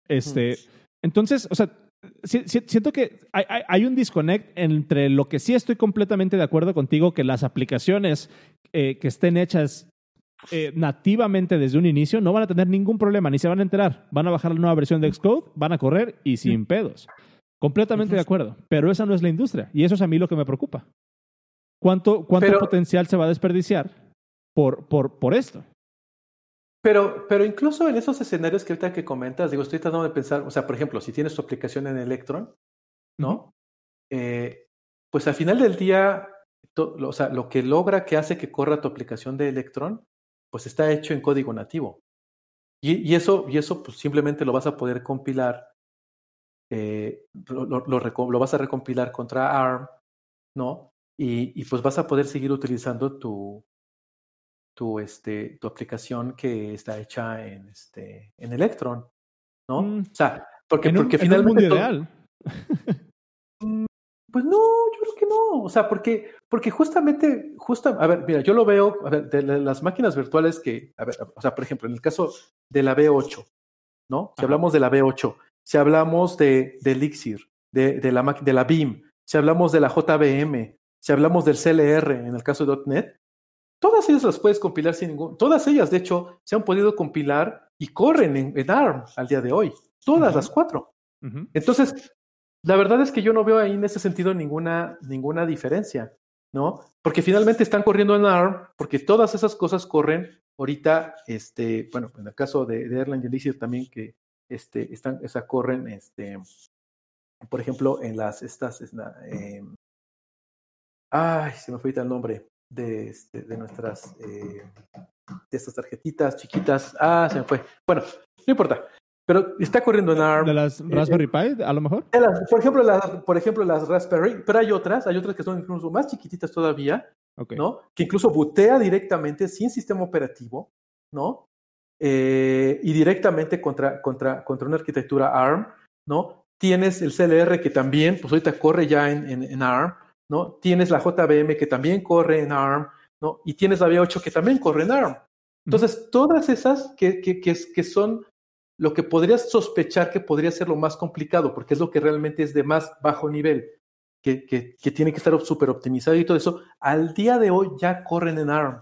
Este, Entonces, o sea, siento que hay, un disconnect entre lo que sí estoy completamente de acuerdo contigo, que las aplicaciones eh, que estén hechas eh, nativamente desde un inicio no van a tener ningún problema, ni se van a enterar. Van a bajar la nueva versión de Xcode, van a correr y sin pedos. Completamente de acuerdo, pero esa no es la industria y eso es a mí lo que me preocupa. ¿Cuánto, cuánto potencial se va a desperdiciar por, por, por esto? Pero, pero incluso en esos escenarios que ahorita que comentas, digo, estoy tratando de pensar, o sea, por ejemplo, si tienes tu aplicación en Electron, ¿no? Eh, pues al final del día, o sea, lo que logra que hace que corra tu aplicación de Electron, pues está hecho en código nativo. Y, y eso, y eso pues simplemente lo vas a poder compilar, eh, lo, lo, lo, vas a recompilar contra ARM, ¿no? Y, y, pues vas a poder seguir utilizando tu, tu, este, tu aplicación que está hecha en, este, en Electron, ¿no? Mm. O sea, porque, un, porque finalmente... En Mm, pues no, yo creo que no. O sea, porque, porque justamente, justa, a ver, mira, yo lo veo, a ver, de las máquinas virtuales que, a ver, o sea, por ejemplo, en el caso de la B8, ¿no? Si hablamos de la B8, si hablamos de, de Elixir, de, de, la, de la BIM, si hablamos de la JVM, si hablamos del CLR en el caso de .NET, todas ellas las puedes compilar sin ningún, todas ellas, de hecho, se han podido compilar y corren en, ARM al día de hoy, todas las cuatro. Entonces, la verdad es que yo no veo ahí en ese sentido ninguna, ninguna diferencia, ¿no? Porque finalmente están corriendo en ARM, porque todas esas cosas corren ahorita, este, bueno, en el caso de, de Erlang y Elixir también que este, están, esa corren, este, por ejemplo, en las, estas, eh, ay, se me fue el nombre de, este, de nuestras, eh, de estas tarjetitas chiquitas, ah, se me fue. Bueno, no importa. Pero está corriendo en ARM. ¿De las eh, Raspberry Pi, a lo mejor? por, ejemplo, las, por ejemplo, las Raspberry, pero hay otras, hay otras que son incluso más chiquititas todavía, ¿no? Que incluso bootea directamente sin sistema operativo, ¿no? Eh, y directamente contra, contra, contra una arquitectura ARM, ¿no? Tienes el CLR que también, pues ahorita corre ya en, en, en ARM, ¿no? Tienes la JVM que también corre en ARM, ¿no? Y tienes la V8 que también corre en ARM. Entonces, todas esas que, que, que, que son lo que podrías sospechar que podría ser lo más complicado, porque es lo que realmente es de más bajo nivel, que, que, que tiene que estar súper optimizado y todo eso, al día de hoy ya corren en ARM.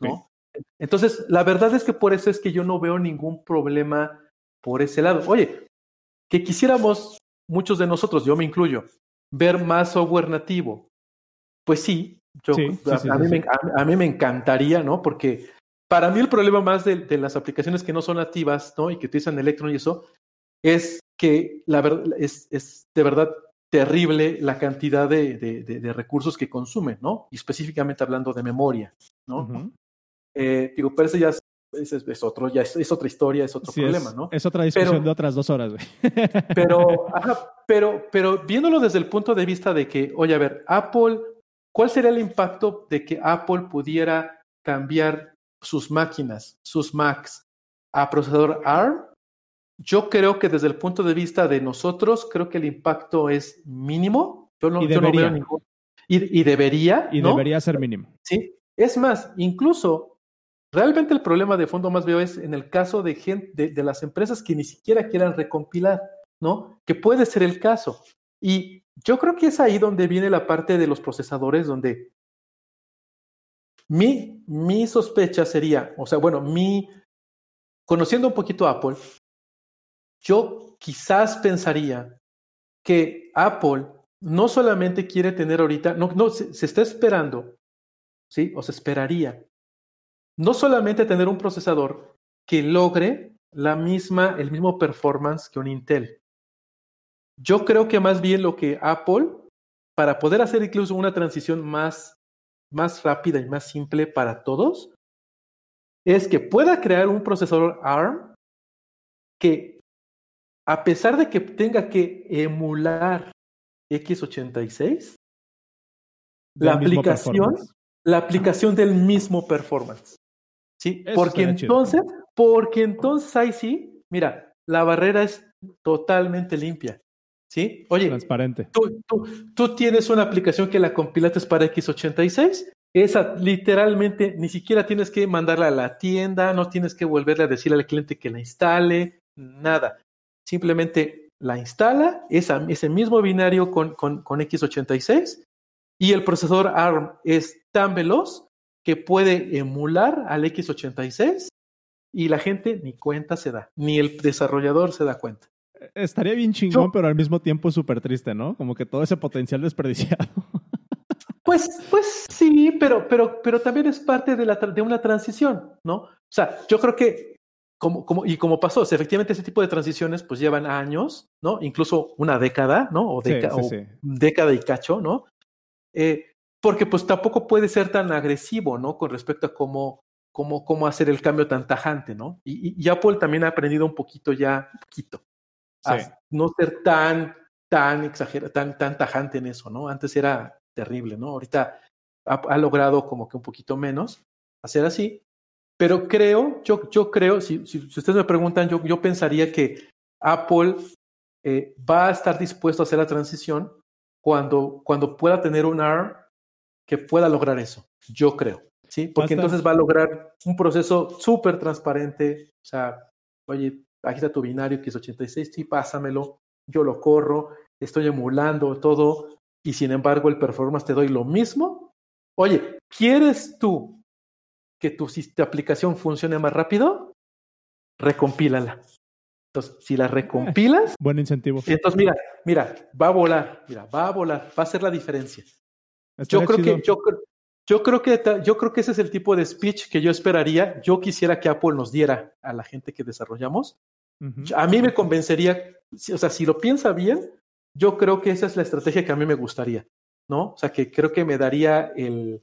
¿no? Entonces, la verdad es que por eso es que yo no veo ningún problema por ese lado. Oye, que quisiéramos muchos de nosotros, yo me incluyo, ver más software nativo. Pues sí, yo, a, mí me, a, mí me, encantaría, ¿no? Porque para mí el problema más de, de, las aplicaciones que no son nativas, ¿no? Y que utilizan Electron y eso, es que la verdad es, es de verdad terrible la cantidad de, de, de, recursos que consumen, ¿no? Y específicamente hablando de memoria, ¿no? Uh -huh. eh, digo, pero eso ya es, otro, ya es, otra historia, es otro sí, problema, ¿no? Es otra discusión pero, de otras dos horas, güey. pero, ajá, pero, pero viéndolo desde el punto de vista de que, oye, a ver, Apple, ¿cuál sería el impacto de que Apple pudiera cambiar sus máquinas, sus Macs, a procesador ARM, yo creo que desde el punto de vista de nosotros, creo que el impacto es mínimo. Yo no, yo no veo ningún. Y, y debería. Y ¿no? debería ser mínimo. Sí. Es más, incluso, realmente el problema de fondo más veo es en el caso de, gente, de, de las empresas que ni siquiera quieran recompilar, ¿no? Que puede ser el caso. Y yo creo que es ahí donde viene la parte de los procesadores, donde mi, mi sospecha sería, o sea, bueno, mi, conociendo un poquito a Apple, yo quizás pensaría que Apple no solamente quiere tener ahorita, no, no, se, está esperando, ¿sí? O se esperaría, no solamente tener un procesador que logre la misma, el mismo performance que un Intel. Yo creo que más bien lo que Apple, para poder hacer incluso una transición más más rápida y más simple para todos es que pueda crear un procesador ARM que, a pesar de que tenga que emular x86, la aplicación, la aplicación del mismo performance. ¿Sí? Eso porque entonces, chido. porque entonces ahí sí, mira, la barrera es totalmente limpia. ¿Sí? Oye, transparente. Tú, tú, tú, tienes una aplicación que la compilaste para x86, esa literalmente ni siquiera tienes que mandarla a la tienda, no tienes que volverle a decirle al cliente que la instale, nada. Simplemente la instala, esa, ese mismo binario con, con, con x86 y el procesador ARM es tan veloz que puede emular al x86 y la gente ni cuenta se da, ni el desarrollador se da cuenta. Estaría bien chingón, Yo, pero al mismo tiempo súper triste, ¿no? Como que todo ese potencial desperdiciado. Pues, pues sí, pero, pero, pero también es parte de, la, de una transición, ¿no? O sea, yo creo que, como, como, y como pasó, o sea, efectivamente ese tipo de transiciones pues llevan años, ¿no? Incluso una década, ¿no? O, deca, sí, sí, sí. o década y cacho, ¿no? Eh, porque pues tampoco puede ser tan agresivo, ¿no? Con respecto a cómo, cómo, cómo hacer el cambio tan tajante, ¿no? Y, y, Apple también ha aprendido un poquito ya, un poquito, a no ser tan, tan exagerado, tan, tan tajante en eso, ¿no? Antes era terrible, ¿no? Ahorita ha, logrado como que un poquito menos hacer así, pero creo, yo, yo creo, si, si, ustedes me preguntan, yo, yo pensaría que Apple eh, va a estar dispuesto a hacer la transición cuando, cuando pueda tener un ARM que pueda lograr eso. Yo creo. ¿sí? Porque entonces va a lograr un proceso súper transparente. O sea, oye, aquí está tu binario que es 86, sí, pásamelo, yo lo corro, estoy emulando todo, y sin embargo el performance te doy lo mismo. Oye, ¿quieres tú que tu, aplicación funcione más rápido? Recompílala. Entonces, si la recompilas. Buen incentivo. Entonces, mira, mira, va a volar, mira, va a volar, va a ser la diferencia. Yo creo, que, yo, yo, creo que, yo creo que ese es el tipo de speech que yo esperaría. Yo quisiera que Apple nos diera a la gente que desarrollamos. A mí me convencería, o sea, si lo piensa bien, yo creo que esa es la estrategia que a mí me gustaría, ¿no? O sea, que creo que me daría el,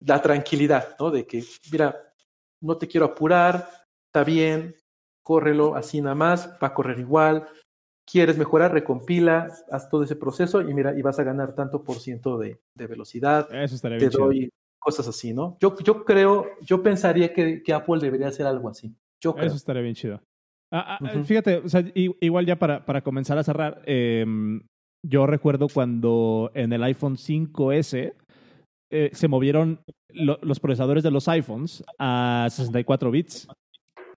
la tranquilidad, ¿no? De que, mira, no te quiero apurar, está bien, córrelo así nada más, va a correr igual. Quieres mejorar, recompila, haz todo ese proceso y mira, y vas a ganar tanto por ciento de, de velocidad. Eso estaría bien. Te doy cosas así, ¿no? Yo, yo creo, yo pensaría que, que Apple debería hacer algo así. Yo creo. Eso estaría bien chido. Ah, ah, fíjate, o sea, igual ya para, para comenzar a cerrar, em, yo recuerdo cuando en el iPhone 5S eh, se movieron los procesadores de los iPhones a 64 bits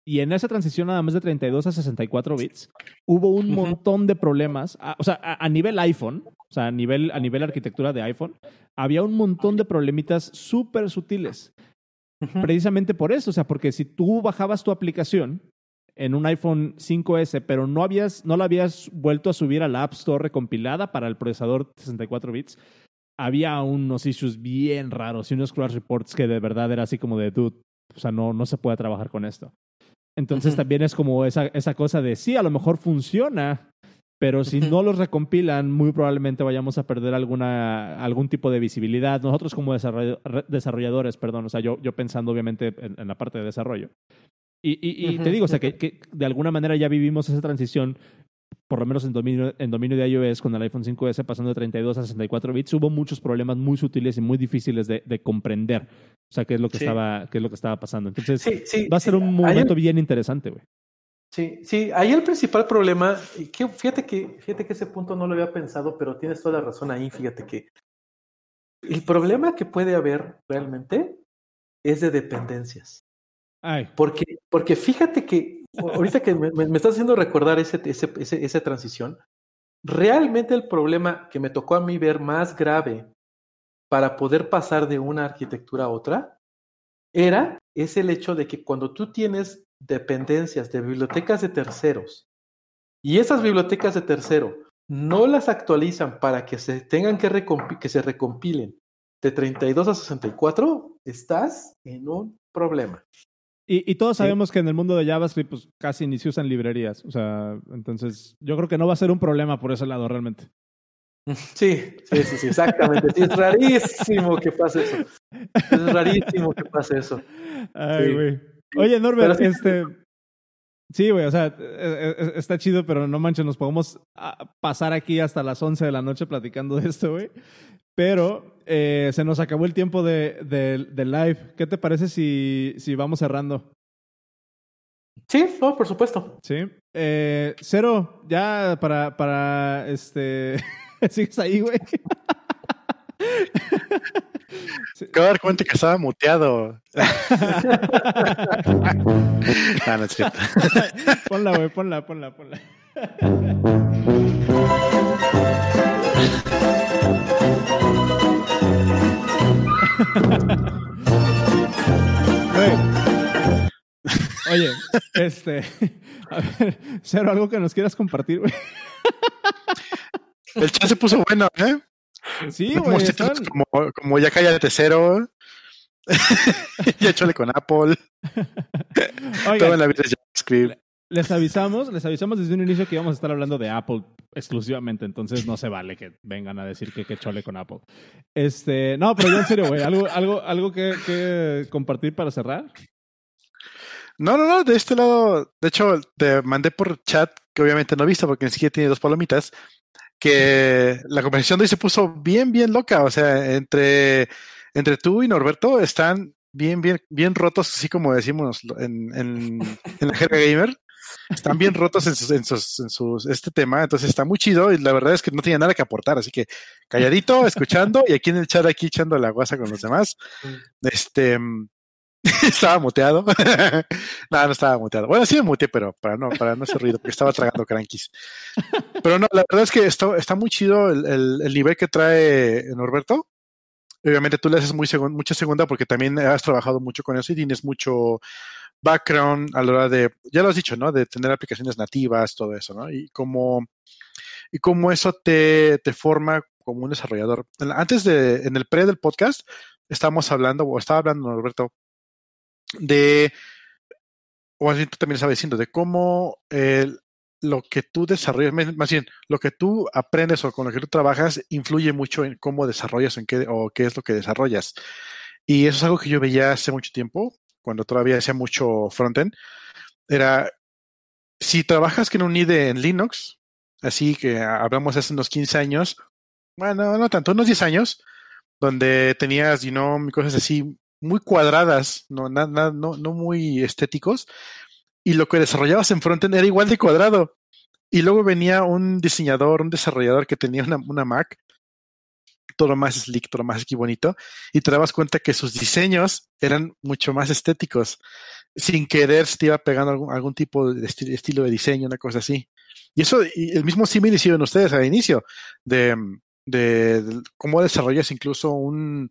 y en esa transición nada más de 32 a 64 bits, hubo un montón de problemas. o sea, a, nivel iPhone, o sea, a nivel, a nivel arquitectura de iPhone, había un montón de problemitas súper sutiles. Precisamente por eso, o sea, porque si tú bajabas tu aplicación en un iPhone 5S, pero no, habías, no la habías vuelto a subir a la App Store recompilada para el procesador 64 bits, había unos issues bien raros y unos crash reports que de verdad era así como de, dude, o sea, no, no se puede trabajar con esto. Entonces también es como esa, esa cosa de, sí, a lo mejor funciona, pero si no los recompilan, muy probablemente vayamos a perder alguna, algún tipo de visibilidad. Nosotros como desarrolladores, perdón, o sea, yo, yo pensando obviamente en, la parte de desarrollo. Y, y, te digo, o sea, que, que, de alguna manera ya vivimos esa transición por lo menos en dominio, en dominio de iOS, con el iPhone 5S pasando de 32 a 64 bits, hubo muchos problemas muy sutiles y muy difíciles de, de comprender. O sea, qué es lo que, estaba, qué es lo que estaba pasando. Entonces, va a ser un momento bien interesante, güey. Sí, sí, ahí el principal problema, que, fíjate, que, fíjate que ese punto no lo había pensado, pero tienes toda la razón ahí, fíjate que el problema que puede haber realmente es de dependencias. Ay. Porque, porque fíjate que ahorita que me, estás haciendo recordar ese, ese, esa transición, realmente el problema que me tocó a mí ver más grave para poder pasar de una arquitectura a otra era es el hecho de que cuando tú tienes dependencias de bibliotecas de terceros y esas bibliotecas de tercero no las actualizan para que se tengan que, que se recompilen de 32 a 64, estás en un problema. Y, todos sabemos que en el mundo de JavaScript pues, casi ni se usan librerías. O sea, entonces yo creo que no va a ser un problema por ese lado realmente. Sí, sí, sí, exactamente. es rarísimo que pase eso. Es rarísimo que pase eso. Ay, güey. Oye, Norbert, este. Sí, güey, o sea, e, e, e, está chido, pero no manches, nos podemos ah, pasar aquí hasta las 11 de la noche platicando de esto, güey. Pero eh, se nos acabó el tiempo de, de, live. ¿Qué te parece si, si vamos cerrando? Sí, por supuesto. Sí. Eh, Cero, ya para, para este. ¿Sigues ahí, güey? Acabo de dar cuenta que estaba muteado. ah, no es cierto. ponla, güey, ponla, ponla, ponla. Oye, este, a ver, Cero, algo que nos quieras compartir, güey. El chat se puso bueno, ¿eh? Sí, güey. Como, como, ya cállate cero. ya échale con Apple. Todo en la vida es JavaScript. Les avisamos, les avisamos desde un inicio que íbamos a estar hablando de Apple exclusivamente, entonces no se vale que vengan a decir que, que chole con Apple. Este, no, pero yo en serio, güey, algo, algo, algo que, compartir para cerrar. No, no, no, de este lado, de hecho, te mandé por chat, que obviamente no he visto porque ni siquiera tiene dos palomitas, que la conversación de hoy se puso bien, bien loca. O sea, entre, entre tú y Norberto están bien, bien, bien rotos, así como decimos en, en, en la jerga gamer. Están bien rotos en sus, en sus, en sus, este tema, entonces está muy chido y la verdad es que no tiene nada que aportar, así que calladito, escuchando y aquí en el chat aquí echando la guasa con los demás. Este, estaba muteado. no, no estaba muteado. Bueno, sí me muteé, pero para no, para no hacer ruido, porque estaba tragando crankies. Pero no, la verdad es que está, está muy chido el, el, el nivel que trae Norberto. Obviamente tú le haces muy segun, mucha segunda porque también has trabajado mucho con eso y tienes mucho background a la hora de, ya lo has dicho, ¿no? De tener aplicaciones nativas, todo eso, ¿no? Y cómo, y cómo eso te, te forma como un desarrollador. Antes de, en el pre del podcast, estábamos hablando, o estaba hablando Norberto, de, o así tú también estabas diciendo, de cómo eh, lo que tú desarrollas, más bien, lo que tú aprendes o con lo que tú trabajas influye mucho en cómo desarrollas en qué, o qué es lo que desarrollas. Y eso es algo que yo veía hace mucho tiempo, cuando todavía hacía mucho frontend. Era, si trabajas con un IDE en Linux, así que hablamos hace unos 15 años, bueno, no tanto, unos 10 años, donde tenías, you know, cosas así muy cuadradas, no, no, no muy estéticos, y lo que desarrollabas en frontend era igual de cuadrado. Y luego venía un diseñador, un desarrollador que tenía una, una Mac, todo más slick, todo más aquí bonito, y te dabas cuenta que sus diseños eran mucho más estéticos. Sin querer se te iba pegando algún, algún tipo de esti estilo de diseño, una cosa así. Y eso, y el mismo símil hicieron ustedes al inicio, de, de, de cómo desarrollas incluso un,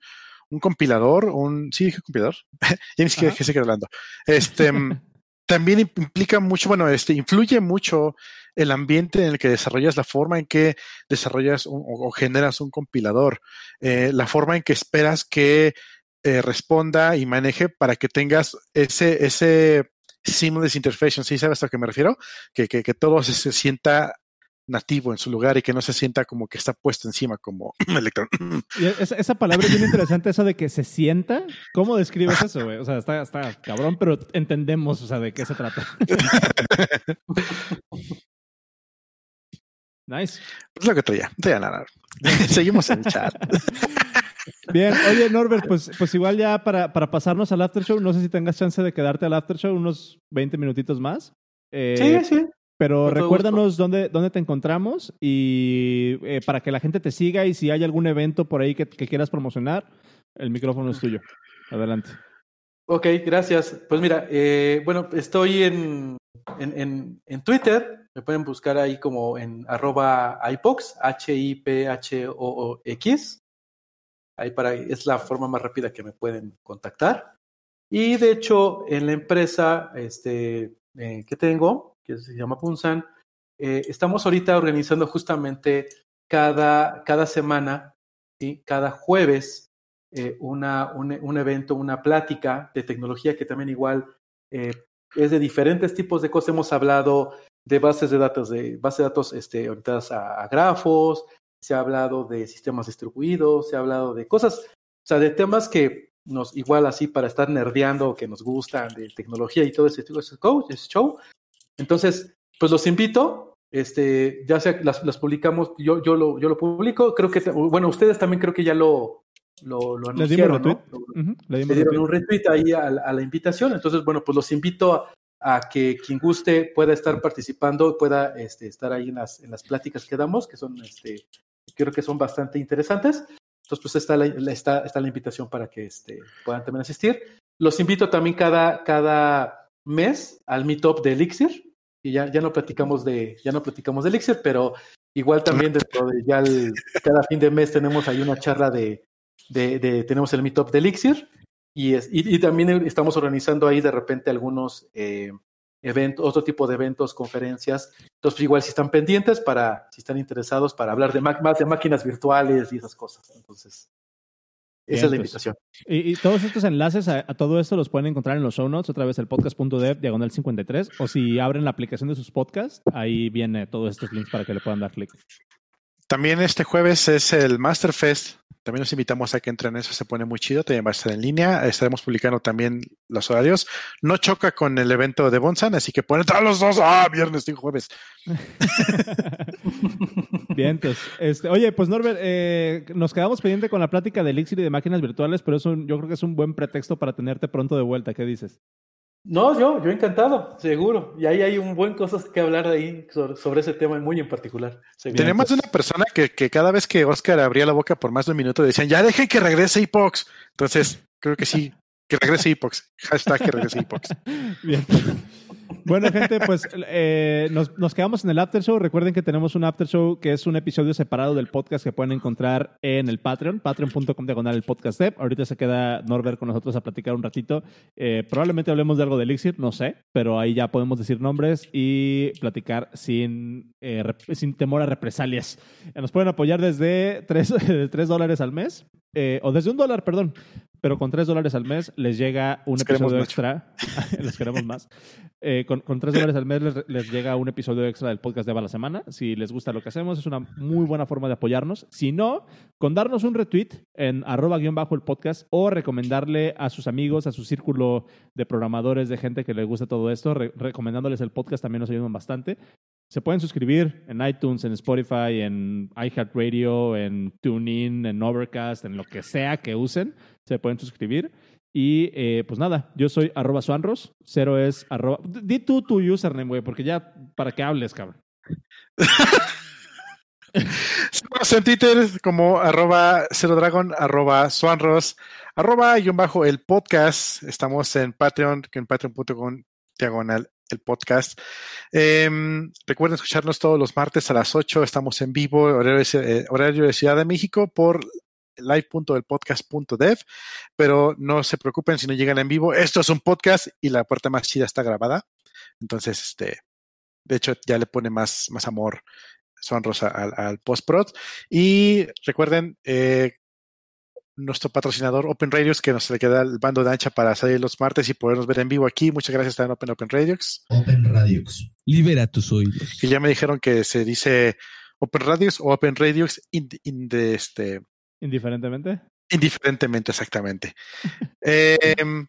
un compilador, un, sí dije compilador, ya ni siquiera dejé seguir hablando. Este, también implica mucho, bueno, este, influye mucho el ambiente en el que desarrollas, la forma en que desarrollas o, generas un compilador, eh, la forma en que esperas que eh, responda y maneje para que tengas ese, ese seamless interface, ¿sí sabes a que me refiero? Que, que, que todo se, se sienta nativo en su lugar y que no se sienta como que está puesto encima como electrón. esa, esa, palabra es bien interesante, eso de que se sienta. ¿Cómo describes eso, güey? O sea, está, está cabrón, pero entendemos, o sea, de qué se trata. nice. Es lo que traía, no traía nada. Seguimos en el chat. Bien, oye Norbert, pues, pues igual ya para, para pasarnos al after show, no sé si tengas chance de quedarte al after show unos 20 minutitos más. Eh, sí, sí. Pero recuérdanos dónde, dónde te encontramos y eh, para que la gente te siga y si hay algún evento por ahí que, que quieras promocionar, el micrófono es tuyo. Adelante. Ok, gracias. Pues mira, eh, bueno, estoy en, en, en, en, Twitter, me pueden buscar ahí como en arroba iPox, H-I-P-H-O-O-X. Ahí para, es la forma más rápida que me pueden contactar. Y de hecho, en la empresa este, eh, que tengo, que se llama Punsan, eh, estamos ahorita organizando justamente cada, cada semana, ¿sí? cada jueves, eh, una, un, un, evento, una plática de tecnología que también igual eh, es de diferentes tipos de cosas. Hemos hablado de bases de datos, de bases de datos este, orientadas a, grafos, se ha hablado de sistemas distribuidos, se ha hablado de cosas, o sea, de temas que nos igual así para estar nerdeando, que nos gustan de tecnología y todo ese, coach, ese show, entonces, pues los invito, este, ya sea las, las publicamos, yo, yo, lo, yo lo publico, creo que, bueno, ustedes también creo que ya lo, lo, lo anunciaron, ¿no? Uh -huh. Le, dieron un retweet ahí a, a, la invitación, entonces, bueno, pues los invito a, a, que quien guste pueda estar participando, pueda este, estar ahí en las, en las pláticas que damos, que son, este, creo que son bastante interesantes. Entonces, pues está la, está, está la invitación para que este, puedan también asistir. Los invito también cada, cada mes al meetup de Elixir, y ya, ya no platicamos de, ya no platicamos de Elixir, pero igual también dentro de ya el, cada fin de mes tenemos ahí una charla de, de, de tenemos el meetup de Elixir y, es, y, y, también estamos organizando ahí de repente algunos eh, eventos, otro tipo de eventos, conferencias. Entonces, igual si están pendientes para, si están interesados para hablar de más de máquinas virtuales y esas cosas. Entonces, Esa es la invitación. Y, todos estos enlaces a, todo esto los pueden encontrar en los show notes, otra vez el podcast.dev, diagonal 53, o si abren la aplicación de sus podcasts, ahí viene todos estos links para que le puedan dar clic. También este jueves es el Masterfest. También nos invitamos a que entren eso, se pone muy chido, también va a estar en línea. Estaremos publicando también los horarios. No choca con el evento de Bonsan, así que pueden entrar los dos. Ah, viernes y jueves. Bien, entonces, este, oye, pues Norbert, eh, nos quedamos pendiente con la plática de Elixir y de máquinas virtuales, pero es un, yo creo que es un buen pretexto para tenerte pronto de vuelta. ¿Qué dices? No, yo, yo encantado, seguro. Y ahí hay un buen cosas que hablar de ahí sobre, ese tema muy en particular. Tenemos una persona que, que, cada vez que Oscar abría la boca por más de un minuto decían, ya dejen que regrese Epox. Entonces, creo que sí, que regrese Epox. Hashtag que regrese Epox. Bien. Bueno, gente, pues eh, nos, quedamos en el after show. Recuerden que tenemos un after show que es un episodio separado del podcast que pueden encontrar en el Patreon, patreon.com diagonal podcast. Ahorita se queda Norbert con nosotros a platicar un ratito. Eh, probablemente hablemos de algo de Elixir, no sé, pero ahí ya podemos decir nombres y platicar sin, eh, sin temor a represalias. Nos pueden apoyar desde 3, dólares al mes, o desde un dólar, perdón, pero con 3 dólares al mes les llega un episodio extra. les queremos más. Eh, con, con 3 dólares al mes les, llega un episodio extra del podcast de Eva la semana. Si les gusta lo que hacemos, es una muy buena forma de apoyarnos. Si no, con darnos un retweet en arroba guion bajo el podcast o recomendarle a sus amigos, a su círculo de programadores, de gente que les gusta todo esto, recomendándoles el podcast también nos ayudan bastante. Se pueden suscribir en iTunes, en Spotify, en iHeartRadio, en TuneIn, en Overcast, en lo que sea que usen. Se pueden suscribir. Y eh, pues nada, yo soy arroba suanros. Cero es arroba. Di tú tu username, güey, porque ya para que hables, cabrón. En Twitter como arroba cero arroba suanros, arroba guion bajo el podcast. Estamos en Patreon, en patreon.com diagonal el podcast. Em, recuerden escucharnos todos los martes a las 8. Estamos en vivo, horario de, eh, horario de Ciudad de México, por live.delpodcast.dev, pero no se preocupen si no llegan en vivo. Esto es un podcast y la puerta más chida está grabada. Entonces, este, de hecho, ya le pone más, más amor Swan Rosa al, al post-prod. Y recuerden, eh, nuestro patrocinador Open Radios, que nos le queda el bando de ancha para salir los martes y podernos ver en vivo aquí. Muchas gracias también Open Open Radios. Open Radios. Libera tus oídos. Que ya me dijeron que se dice Open Radios o Open Radios este, indiferentemente. Indiferentemente, exactamente. Em,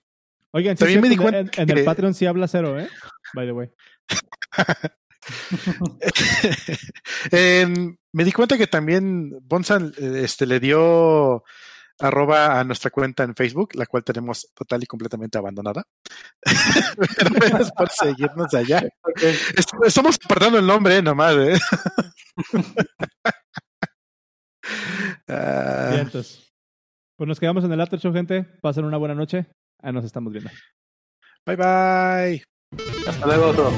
Oigan, también me di cuenta en, el Patreon sí habla cero, ¿eh? By the way. me di cuenta que también Bonsan este, le dio arroba a nuestra cuenta en Facebook, la cual tenemos total y completamente abandonada. Pero por seguirnos allá. Estamos apartando el nombre, ¿eh? nomás. ¿eh? Ah. Pues nos quedamos en el after show, gente. Pasen una buena noche. Ahí nos estamos viendo. Bye bye. Hasta luego.